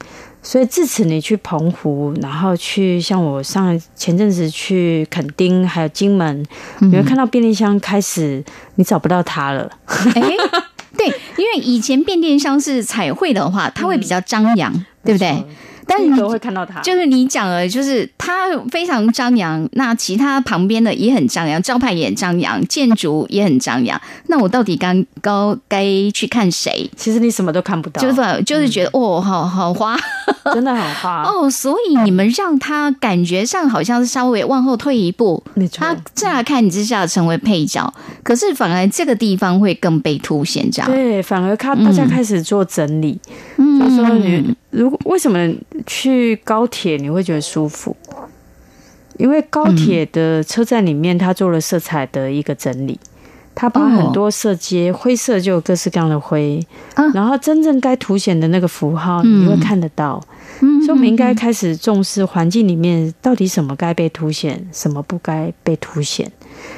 D: 所以自此，你去澎湖，然后去像我上前阵子去垦丁，还有金门，你会看到变电箱开始，你找不到它了。
B: 哎，对，因为以前变电箱是彩绘的话，它会比较张扬，对不对？但是你
D: 都会看到他，
B: 就是你讲了，就是他非常张扬。那其他旁边的也很张扬，招牌也很张扬，建筑也很张扬。那我到底刚刚该去看谁？
D: 其实你什么都看不到，
B: 就是就是觉得、嗯、哦，好好花，
D: 真的很花
B: 哦。所以你们让他感觉上好像是稍微往后退一步。他乍看之下成为配角，可是反而这个地方会更被凸显，这样
D: 对，反而他大家开始做整理，
B: 嗯，
D: 就是说你如果为什么？去高铁你会觉得舒服，因为高铁的车站里面，它做了色彩的一个整理，它把很多色阶灰色就有各式各样的灰，然后真正该凸显的那个符号你会看得到。所以我们应该开始重视环境里面到底什么该被凸显，什么不该被凸显。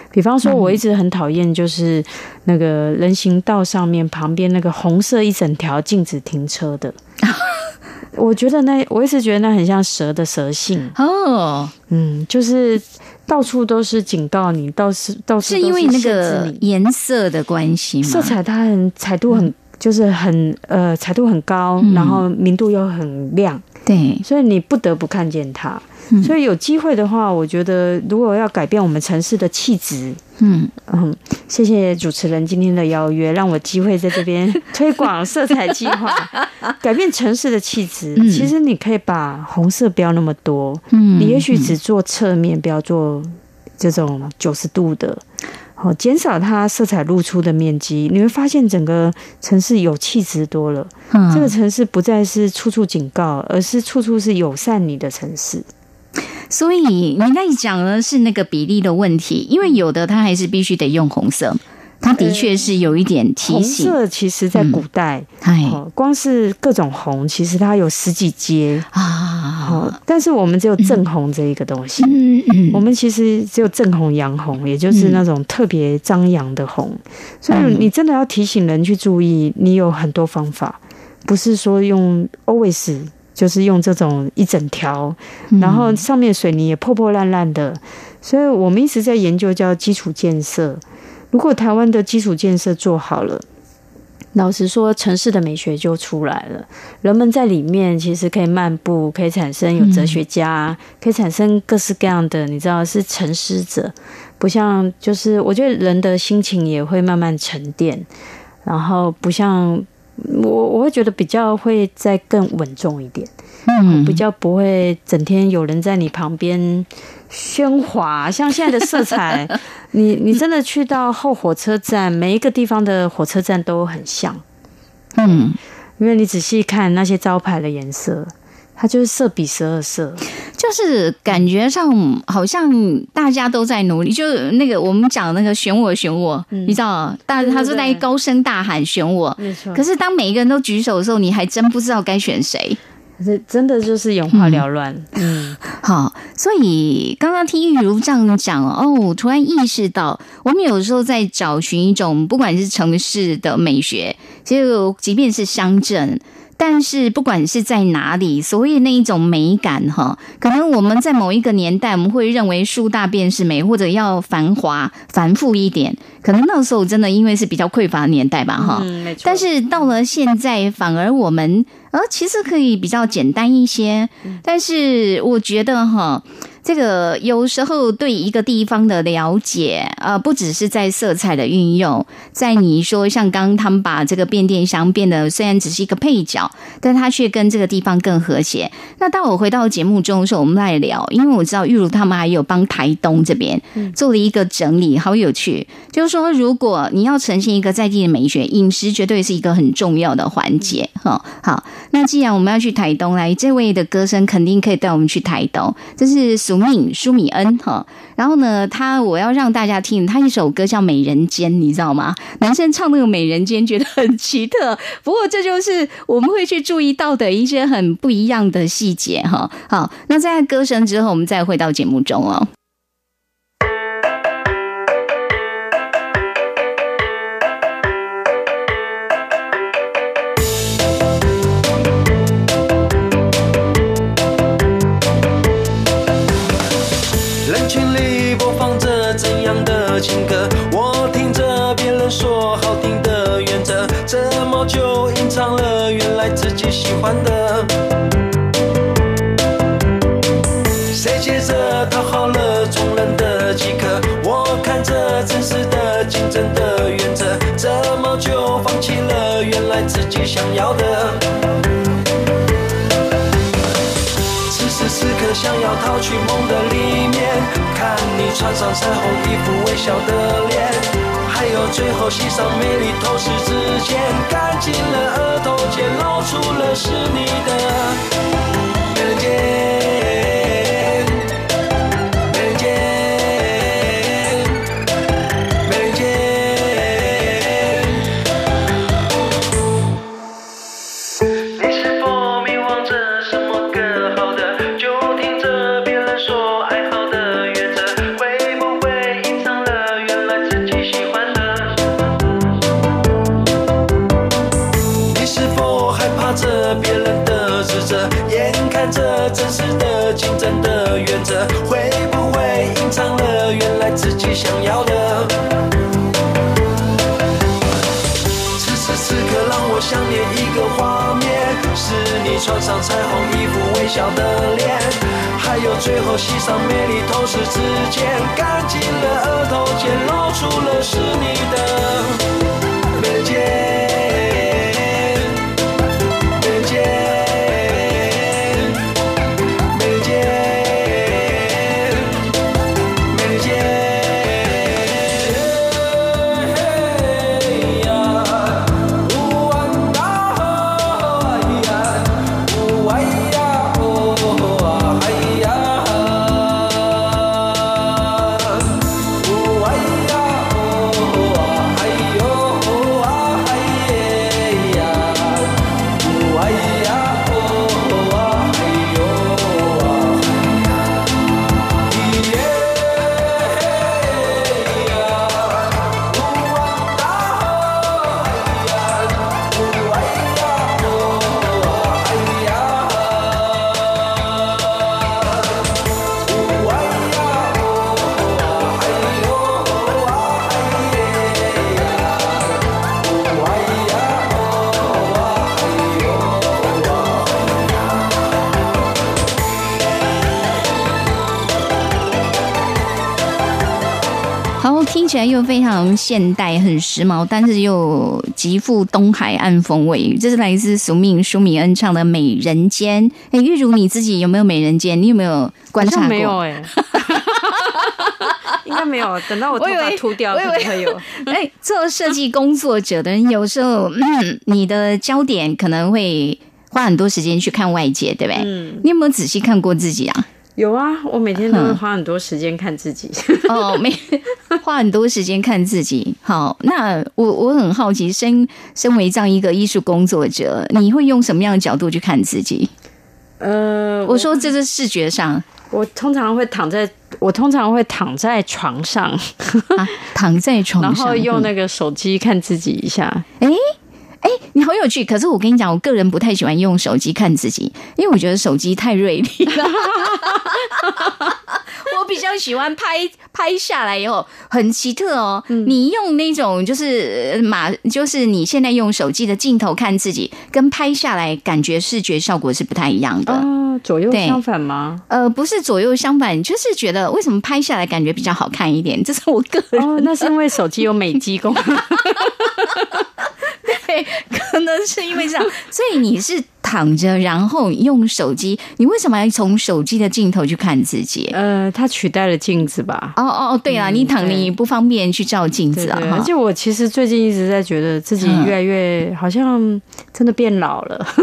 D: 比方说，我一直很讨厌就是那个人行道上面旁边那个红色一整条禁止停车的。我觉得那，我一直觉得那很像蛇的蛇性
B: 哦，
D: 嗯，就是到处都是警告你，到处到处都是，
B: 因为那个颜色的关系吗？
D: 色彩它很彩度很，就是很呃彩度很高，然后明度又很亮。
B: 对，
D: 所以你不得不看见它。所以有机会的话，我觉得如果要改变我们城市的气质，嗯。嗯，谢谢主持人今天的邀约，让我机会在这边推广色彩计划，改变城市的气质。其实你可以把红色不要那么多，嗯，你也许只做侧面，不要做这种九十度的，好，减少它色彩露出的面积，你会发现整个城市有气质多了。这个城市不再是处处警告，而是处处是友善你的城市。
B: 所以你那里讲的是那个比例的问题，因为有的它还是必须得用红色，它的确是有一点提醒。
D: 红色其实在古代，哎、嗯，光是各种红，其实它有十几阶啊。但是我们只有正红这一个东西，嗯嗯，我们其实只有正红、洋红，也就是那种特别张扬的红。所以你真的要提醒人去注意，你有很多方法，不是说用 always。就是用这种一整条，然后上面水泥也破破烂烂的，所以我们一直在研究叫基础建设。如果台湾的基础建设做好了，老实说，城市的美学就出来了。人们在里面其实可以漫步，可以产生有哲学家，可以产生各式各样的，你知道是沉思者，不像就是我觉得人的心情也会慢慢沉淀，然后不像。我我会觉得比较会再更稳重一点，嗯，比较不会整天有人在你旁边喧哗。像现在的色彩，你你真的去到后火车站，每一个地方的火车站都很像，嗯，因为你仔细看那些招牌的颜色。它就是色比十二色，
B: 就是感觉上好像大家都在努力，就那个我们讲那个选我选我，嗯、你知道，但是他是在高声大喊选我，没错。可是当每一个人都举手的时候，你还真不知道该选谁，
D: 这真的就是眼花缭乱。嗯，
B: 嗯好，所以刚刚听玉如这样讲哦，我突然意识到，我们有时候在找寻一种不管是城市的美学，其实即便是乡镇。但是不管是在哪里，所谓那一种美感哈，可能我们在某一个年代，我们会认为树大便是美，或者要繁华繁复一点。可能那时候真的因为是比较匮乏的年代吧哈。嗯，没错。但是到了现在，反而我们呃其实可以比较简单一些。但是我觉得哈。这个有时候对一个地方的了解，呃，不只是在色彩的运用，在你说像刚刚他们把这个变电箱变得虽然只是一个配角，但它却跟这个地方更和谐。那当我回到节目中的时候，我们来聊，因为我知道玉如他们还有帮台东这边做了一个整理，好有趣。就是说，如果你要呈现一个在地的美学，饮食绝对是一个很重要的环节。哈，好，那既然我们要去台东来，这位的歌声肯定可以带我们去台东，这是。苏敏舒米恩哈，然后呢，他我要让大家听他一首歌叫《美人尖》，你知道吗？男生唱那个《美人尖》觉得很奇特，不过这就是我们会去注意到的一些很不一样的细节哈。好，那在歌声之后，我们再回到节目中哦。
C: 己想要的？此时此刻想要逃去梦的里面。看你穿上彩虹衣服，微笑的脸，还有最后系上美丽头饰之间，干净了额头间，露出了是你的彩虹一副微笑的脸，还有最后系上美丽头饰之间，干净了额头间露出了是你的眉
B: 间。又非常现代，很时髦，但是又极富东海岸风味。这是来自苏命舒米恩唱的《美人间》。哎，玉如你自己有没有美人间？你有没有观察过？
D: 没有哎、欸，应该没有。等到我头发秃掉，可能会有。
B: 哎，做设计工作者的人，有时候、嗯、你的焦点可能会花很多时间去看外界，对不对？嗯。你有没有仔细看过自己啊？
D: 有啊，我每天都会花很多时间看自己。
B: 哦，每花很多时间看自己。好，那我我很好奇，身身为这样一个艺术工作者，你会用什么样的角度去看自己？呃，我说这是视觉上，
D: 我通常会躺在，我通常会躺在床上，
B: 啊、躺在床上，
D: 然后用那个手机看自己一下。
B: 哎、欸。哎，你好有趣！可是我跟你讲，我个人不太喜欢用手机看自己，因为我觉得手机太锐利了。我比较喜欢拍拍下来以后很奇特哦。嗯、你用那种就是马，就是你现在用手机的镜头看自己，跟拍下来感觉视觉效果是不太一样的。
D: 哦，左右相反吗？
B: 呃，不是左右相反，就是觉得为什么拍下来感觉比较好看一点？这是我个人。
D: 哦，那是因为手机有美肌功能。
B: 对，可能是因为这样，所以你是躺着，然后用手机。你为什么要从手机的镜头去看自己？
D: 呃，它取代了镜子吧？
B: 哦哦哦，对啊，嗯、你躺你不方便去照镜子啊。
D: 而且我其实最近一直在觉得自己越来越好像真的变老了。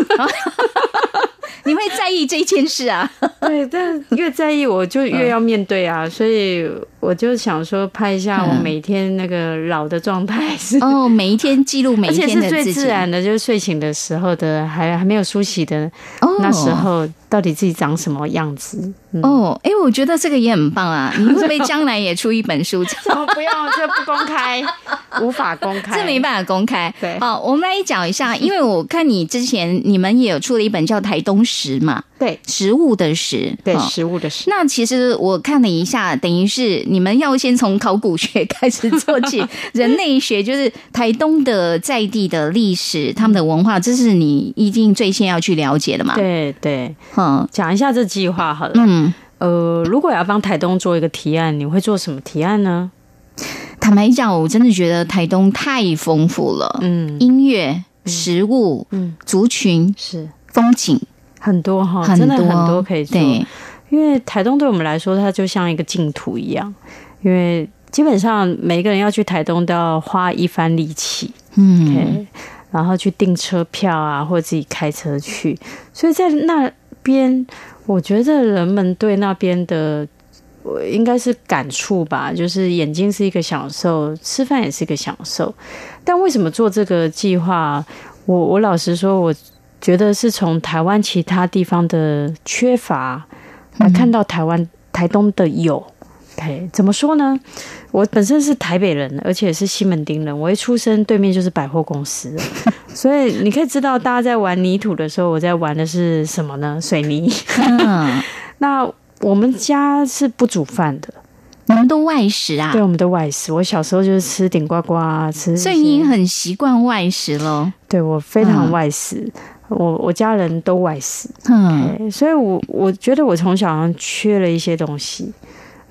B: 你会在意这件事啊？
D: 对，但越在意我就越要面对啊，所以我就想说拍一下我每天那个老的状态是
B: 哦，每一天记录每一天的自己，
D: 而且是最自然的，就是睡醒的时候的，还还没有梳洗的那时候。到底自己长什么样子？
B: 嗯、哦，哎、欸，我觉得这个也很棒啊！你会不会将来也出一本书？
D: 哦，不要，这不公开，无法公开，
B: 这没办法公开。
D: 对，
B: 好，我们来讲一下，因为我看你之前你们也有出了一本叫《台东食》嘛，
D: 对，
B: 食物的食，
D: 对，食物的食。
B: 那其实我看了一下，等于是你们要先从考古学开始做起，人类学就是台东的在地的历史，他们的文化，这是你一定最先要去了解的嘛？
D: 对对。嗯，讲一下这计划好了。嗯，呃，如果要帮台东做一个提案，你会做什么提案呢？
B: 坦白讲，我真的觉得台东太丰富了。嗯，音乐、食物、嗯，族群是风景
D: 很多哈，真的很多可以做。对，因为台东对我们来说，它就像一个净土一样。因为基本上每个人要去台东都要花一番力气。嗯，okay, 然后去订车票啊，或者自己开车去，所以在那。边，我觉得人们对那边的，应该是感触吧，就是眼睛是一个享受，吃饭也是一个享受。但为什么做这个计划？我我老实说，我觉得是从台湾其他地方的缺乏来看到台湾台东的有。Okay, 怎么说呢？我本身是台北人，而且是西门町人。我一出生对面就是百货公司，所以你可以知道，大家在玩泥土的时候，我在玩的是什么呢？水泥。那我们家是不煮饭的，
B: 你们都外食啊。
D: 对，我们都外食。我小时候就是吃顶呱呱，吃。
B: 所以你很习惯外食喽？
D: 对，我非常外食。我我家人都外食，
B: 嗯，
D: 所以我我觉得我从小好像缺了一些东西。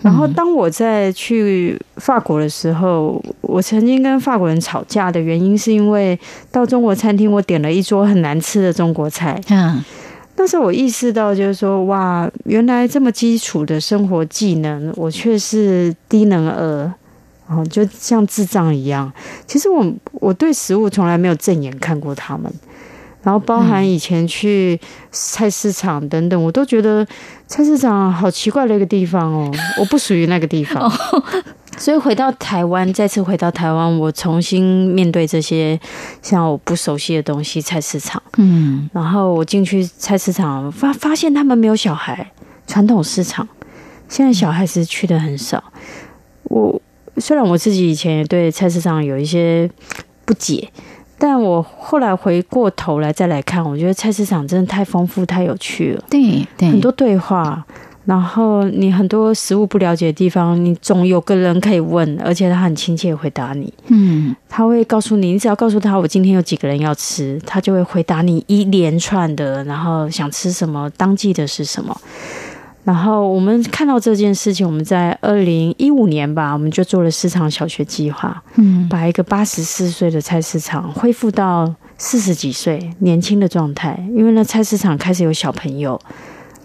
D: 然后当我在去法国的时候，我曾经跟法国人吵架的原因，是因为到中国餐厅，我点了一桌很难吃的中国菜。
B: 嗯，
D: 那时候我意识到，就是说，哇，原来这么基础的生活技能，我却是低能儿。哦，就像智障一样。其实我我对食物从来没有正眼看过他们，然后包含以前去菜市场等等，我都觉得菜市场好奇怪的一个地方哦，我不属于那个地方。所以回到台湾，再次回到台湾，我重新面对这些像我不熟悉的东西，菜市场。
B: 嗯，
D: 然后我进去菜市场，发发现他们没有小孩，传统市场现在小孩子去的很少。我。虽然我自己以前也对菜市场有一些不解，但我后来回过头来再来看，我觉得菜市场真的太丰富、太有趣了。
B: 对，对，
D: 很多对话，然后你很多食物不了解的地方，你总有个人可以问，而且他很亲切回答你。
B: 嗯，
D: 他会告诉你，你只要告诉他我今天有几个人要吃，他就会回答你一连串的，然后想吃什么，当季的是什么。然后我们看到这件事情，我们在二零一五年吧，我们就做了市场小学计划，
B: 嗯，
D: 把一个八十四岁的菜市场恢复到四十几岁年轻的状态，因为那菜市场开始有小朋友。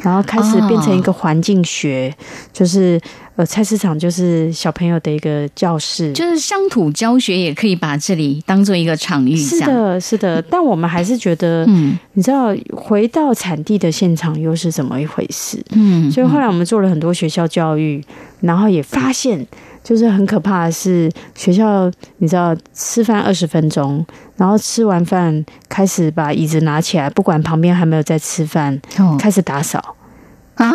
D: 然后开始变成一个环境学，哦、就是呃，菜市场就是小朋友的一个教室，
B: 就是乡土教学也可以把这里当做一个场域。
D: 是的，是的。但我们还是觉得，
B: 嗯，
D: 你知道，回到产地的现场又是怎么一回事？
B: 嗯，
D: 所以后来我们做了很多学校教育，然后也发现。就是很可怕的是，学校你知道吃饭二十分钟，然后吃完饭开始把椅子拿起来，不管旁边还没有在吃饭，
B: 哦、
D: 开始打扫。
B: 啊，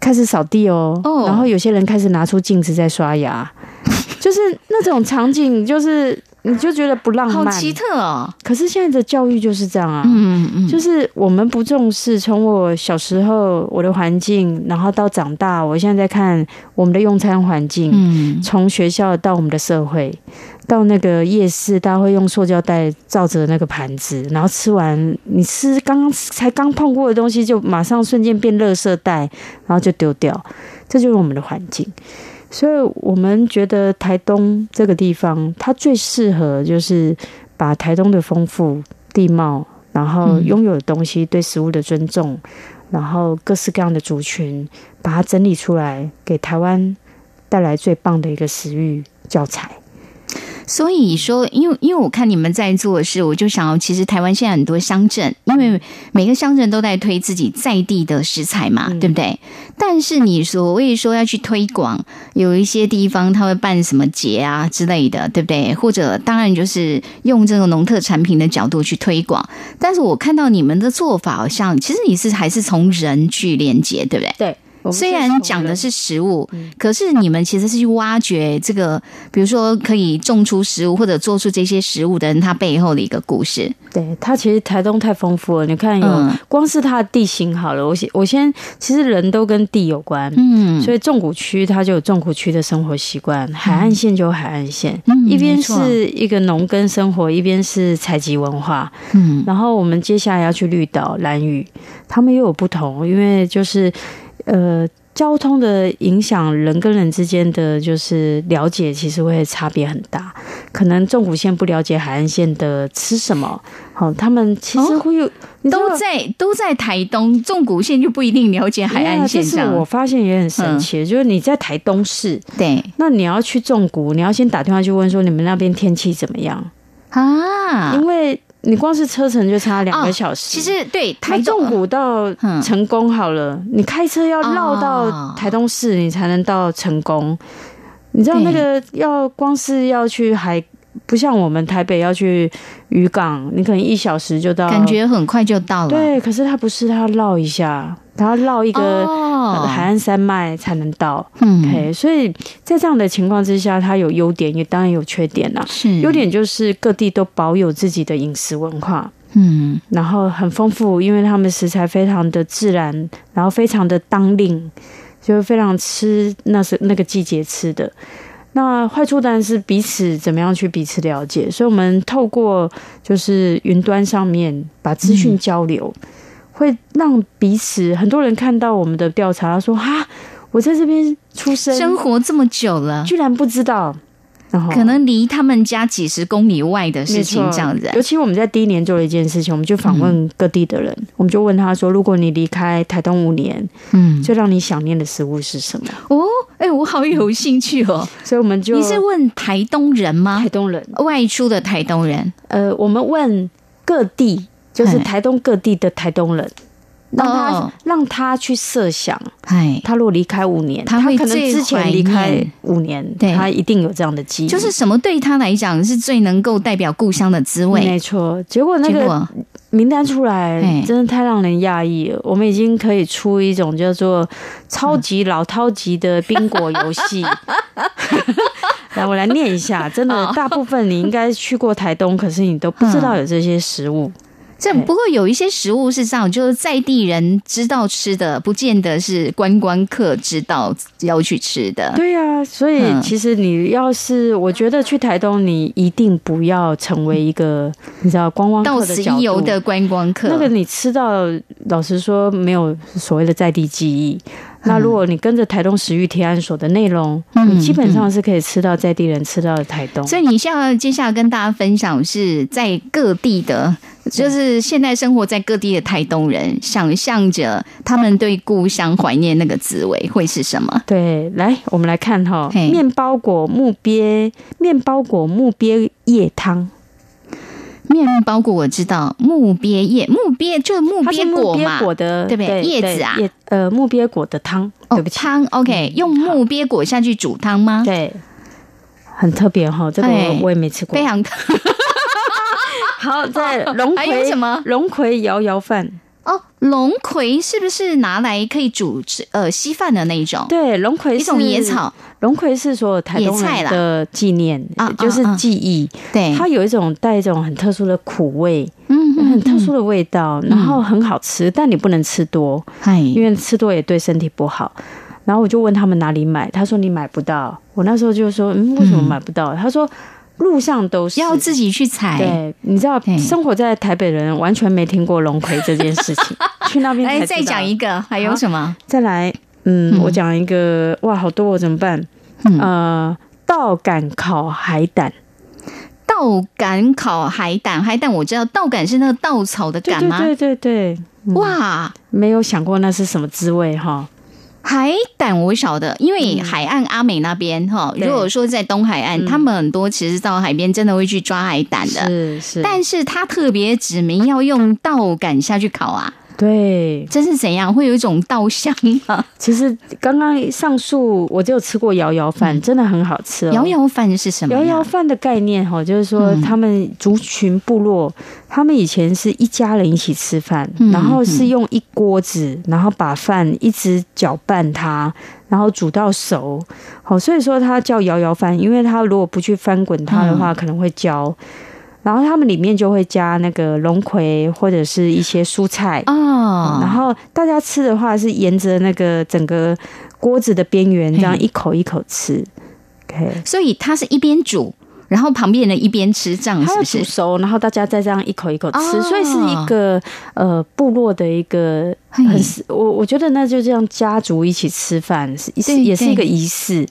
D: 开始扫地哦，
B: 哦，
D: 然后有些人开始拿出镜子在刷牙，就是那种场景，就是。你就觉得不浪漫，
B: 好奇特哦。
D: 可是现在的教育就是这样啊，
B: 嗯嗯，
D: 就是我们不重视。从我小时候我的环境，然后到长大，我现在在看我们的用餐环境。
B: 嗯，
D: 从学校到我们的社会，到那个夜市，大家会用塑胶袋罩着那个盘子，然后吃完，你吃刚刚才刚碰过的东西，就马上瞬间变垃圾袋，然后就丢掉。这就是我们的环境。所以我们觉得台东这个地方，它最适合就是把台东的丰富地貌，然后拥有的东西，对食物的尊重，然后各式各样的族群，把它整理出来，给台湾带来最棒的一个食育教材。
B: 所以说，因为因为我看你们在做的事，我就想，其实台湾现在很多乡镇，因为每个乡镇都在推自己在地的食材嘛，对不对？但是你所谓说要去推广，有一些地方他会办什么节啊之类的，对不对？或者当然就是用这个农特产品的角度去推广。但是我看到你们的做法，好像其实你是还是从人去连接，对不对？
D: 对。
B: 虽然讲的是食物，可是你们其实是去挖掘这个，比如说可以种出食物或者做出这些食物的人，他背后的一个故事。
D: 对，它其实台东太丰富了。你看，有光是它的地形好了，我先我先，其实人都跟地有关，嗯，所以纵谷区它就有纵谷区的生活习惯，海岸线就有海岸线，一边是一个农耕生活，一边是采集文化，嗯，然后我们接下来要去绿岛、兰屿，他们又有不同，因为就是。呃，交通的影响，人跟人之间的就是了解，其实会差别很大。可能纵谷线不了解海岸线的吃什么，好，他们其实会有、哦、
B: 都在都在台东，纵谷线就不一定了解海岸线。
D: 这是我发现也很神奇，嗯、就是你在台东市，
B: 对，
D: 那你要去纵谷，你要先打电话去问说你们那边天气怎么样
B: 啊？
D: 因为。你光是车程就差两个小时。
B: 哦、其实对，台
D: 中谷到成功好了，嗯、你开车要绕到台东市，你才能到成功。哦、你知道那个要光是要去海，不像我们台北要去渔港，你可能一小时就到，
B: 感觉很快就到了。
D: 对，可是它不是，它要绕一下。它要绕一个海岸山脉才能到，嗯，OK，所以在这样的情况之下，它有优点，也当然有缺点呐。
B: 是
D: 优点就是各地都保有自己的饮食文化，
B: 嗯，
D: 然后很丰富，因为他们食材非常的自然，然后非常的当令，就非常吃那是那个季节吃的。那坏处当然是彼此怎么样去彼此了解，所以我们透过就是云端上面把资讯交流，嗯、会让彼此很多人看到我们的调查，他说哈，我在这边出生
B: 生活这么久了，
D: 居然不知道。
B: 可能离他们家几十公里外的事情，这样子。
D: 尤其我们在第一年做了一件事情，我们就访问各地的人，嗯、我们就问他说：“如果你离开台东五年，嗯，最让你想念的食物是什么？”
B: 哦，哎、欸，我好有兴趣哦。
D: 所以我们就
B: 你是问台东人吗？
D: 台东人，
B: 外出的台东人。
D: 呃，我们问各地，就是台东各地的台东人。让他、哦、让他去设想，哎，他如果离开五年，他会可能之前离开五年，他一定有这样的记忆。
B: 就是什么对他来讲是最能够代表故乡的滋味？
D: 没错。结果那个名单出来，真的太让人讶异了。我们已经可以出一种叫做超级老饕级的宾果游戏。来，我来念一下。真的，大部分你应该去过台东，可是你都不知道有这些食物。
B: 这不过有一些食物是这样，就是在地人知道吃的，不见得是观光客知道要去吃的。
D: 对呀、啊，所以其实你要是我觉得去台东，你一定不要成为一个你知道观光客
B: 到此一游的观光客。
D: 那个你吃到，老实说没有所谓的在地记忆。那如果你跟着台东食育提案所的内容，你基本上是可以吃到在地人吃到的台东。
B: 所以你现在接下来跟大家分享是在各地的。就是现在生活在各地的台东人，想象着他们对故乡怀念那个滋味会是什么？
D: 对，来，我们来看哈，面包果木鳖，面包果木鳖叶汤。
B: 面包果我知道，木鳖叶，木鳖就是木鳖果嘛，
D: 果的
B: 对不对？叶子啊，
D: 呃，木鳖果的汤，对不起，
B: 汤，OK，用木鳖果下去煮汤吗？
D: 对，很特别哈，这个我也没吃过，
B: 非常。
D: 好，在龙葵什么？龙葵摇摇饭
B: 哦，龙葵是不是拿来可以煮呃稀饭的那一种？
D: 对，龙葵是一种野草，龙葵是所有台东人的纪念啊，就是记忆。对，它有一种带一种很特殊的苦味，嗯，很特殊的味道，然后很好吃，但你不能吃多，因为吃多也对身体不好。然后我就问他们哪里买，他说你买不到。我那时候就说，嗯，为什么买不到？他说。路上都是
B: 要自己去采。
D: 对，你知道，生活在台北的人完全没听过龙葵这件事情。去那边
B: 来再讲一个，还有什么？
D: 再来，嗯，我讲一个，哇，好多，我怎么办？呃，稻稈烤海胆。
B: 稻稈烤海胆，海胆我知道，稻稈是那个稻草的稈吗？
D: 对对对对。
B: 哇，
D: 没有想过那是什么滋味哈。
B: 海胆我晓得，因为海岸阿美那边哈，嗯、如果说在东海岸，他们很多其实到海边真的会去抓海胆的，是是，但是他特别指明要用稻杆下去烤啊。
D: 对，
B: 这是怎样？会有一种稻香吗？
D: 其实刚刚上述我就吃过摇摇饭，嗯、真的很好吃哦。
B: 摇摇饭是什么？
D: 摇摇饭的概念哈，就是说他们族群部落，嗯、他们以前是一家人一起吃饭，嗯、然后是用一锅子，然后把饭一直搅拌它，然后煮到熟。好，所以说它叫摇摇饭，因为它如果不去翻滚它的话，嗯、可能会焦。然后他们里面就会加那个龙葵或者是一些蔬菜哦。然后大家吃的话是沿着那个整个锅子的边缘这样一口一口吃。OK，
B: 所以它是一边煮。然后旁边人一边吃，这样是不是？
D: 煮熟，然后大家再这样一口一口吃，哦、所以是一个呃部落的一个很我我觉得那就这样家族一起吃饭是对也是一个仪式，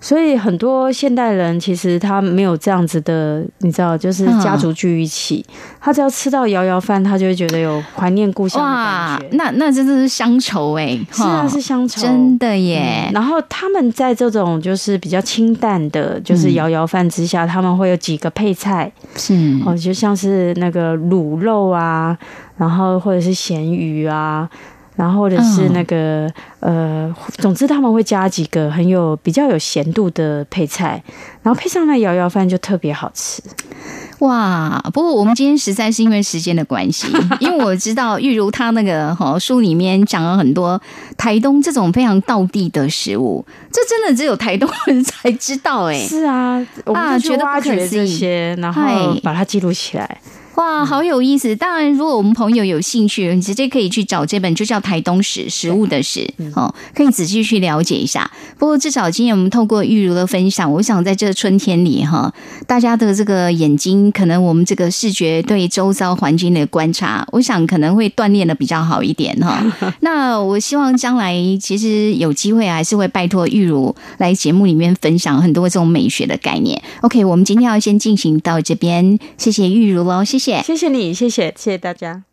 D: 所以很多现代人其实他没有这样子的，你知道，就是家族聚一起，嗯、他只要吃到摇摇饭，他就会觉得有怀念故乡的感觉。
B: 那那真的是乡愁哎、欸，
D: 是啊，是乡愁，
B: 真的耶、嗯。
D: 然后他们在这种就是比较清淡的，就是摇摇饭之下，嗯、他们会有几个配菜，是。哦，就像是那个卤肉啊，然后或者是咸鱼啊。然后或者是那个、嗯、呃，总之他们会加几个很有比较有咸度的配菜，然后配上那摇摇饭就特别好吃。
B: 哇！不过我们今天实在是因为时间的关系，因为我知道玉如她那个哈书里面讲了很多台东这种非常道地的食物，这真的只有台东人才知道哎。
D: 是啊，我们就挖掘这些，然后把它记录起来。
B: 哇，好有意思！当然，如果我们朋友有兴趣，你直接可以去找这本，就叫《台东史》，食物的史哦，可以仔细去了解一下。不过，至少今天我们透过玉如的分享，我想在这春天里哈，大家的这个眼睛，可能我们这个视觉对周遭环境的观察，我想可能会锻炼的比较好一点哈。那我希望将来其实有机会还是会拜托玉如来节目里面分享很多这种美学的概念。OK，我们今天要先进行到这边，谢谢玉如喽，谢谢，
D: 谢谢你，谢谢，谢谢大家。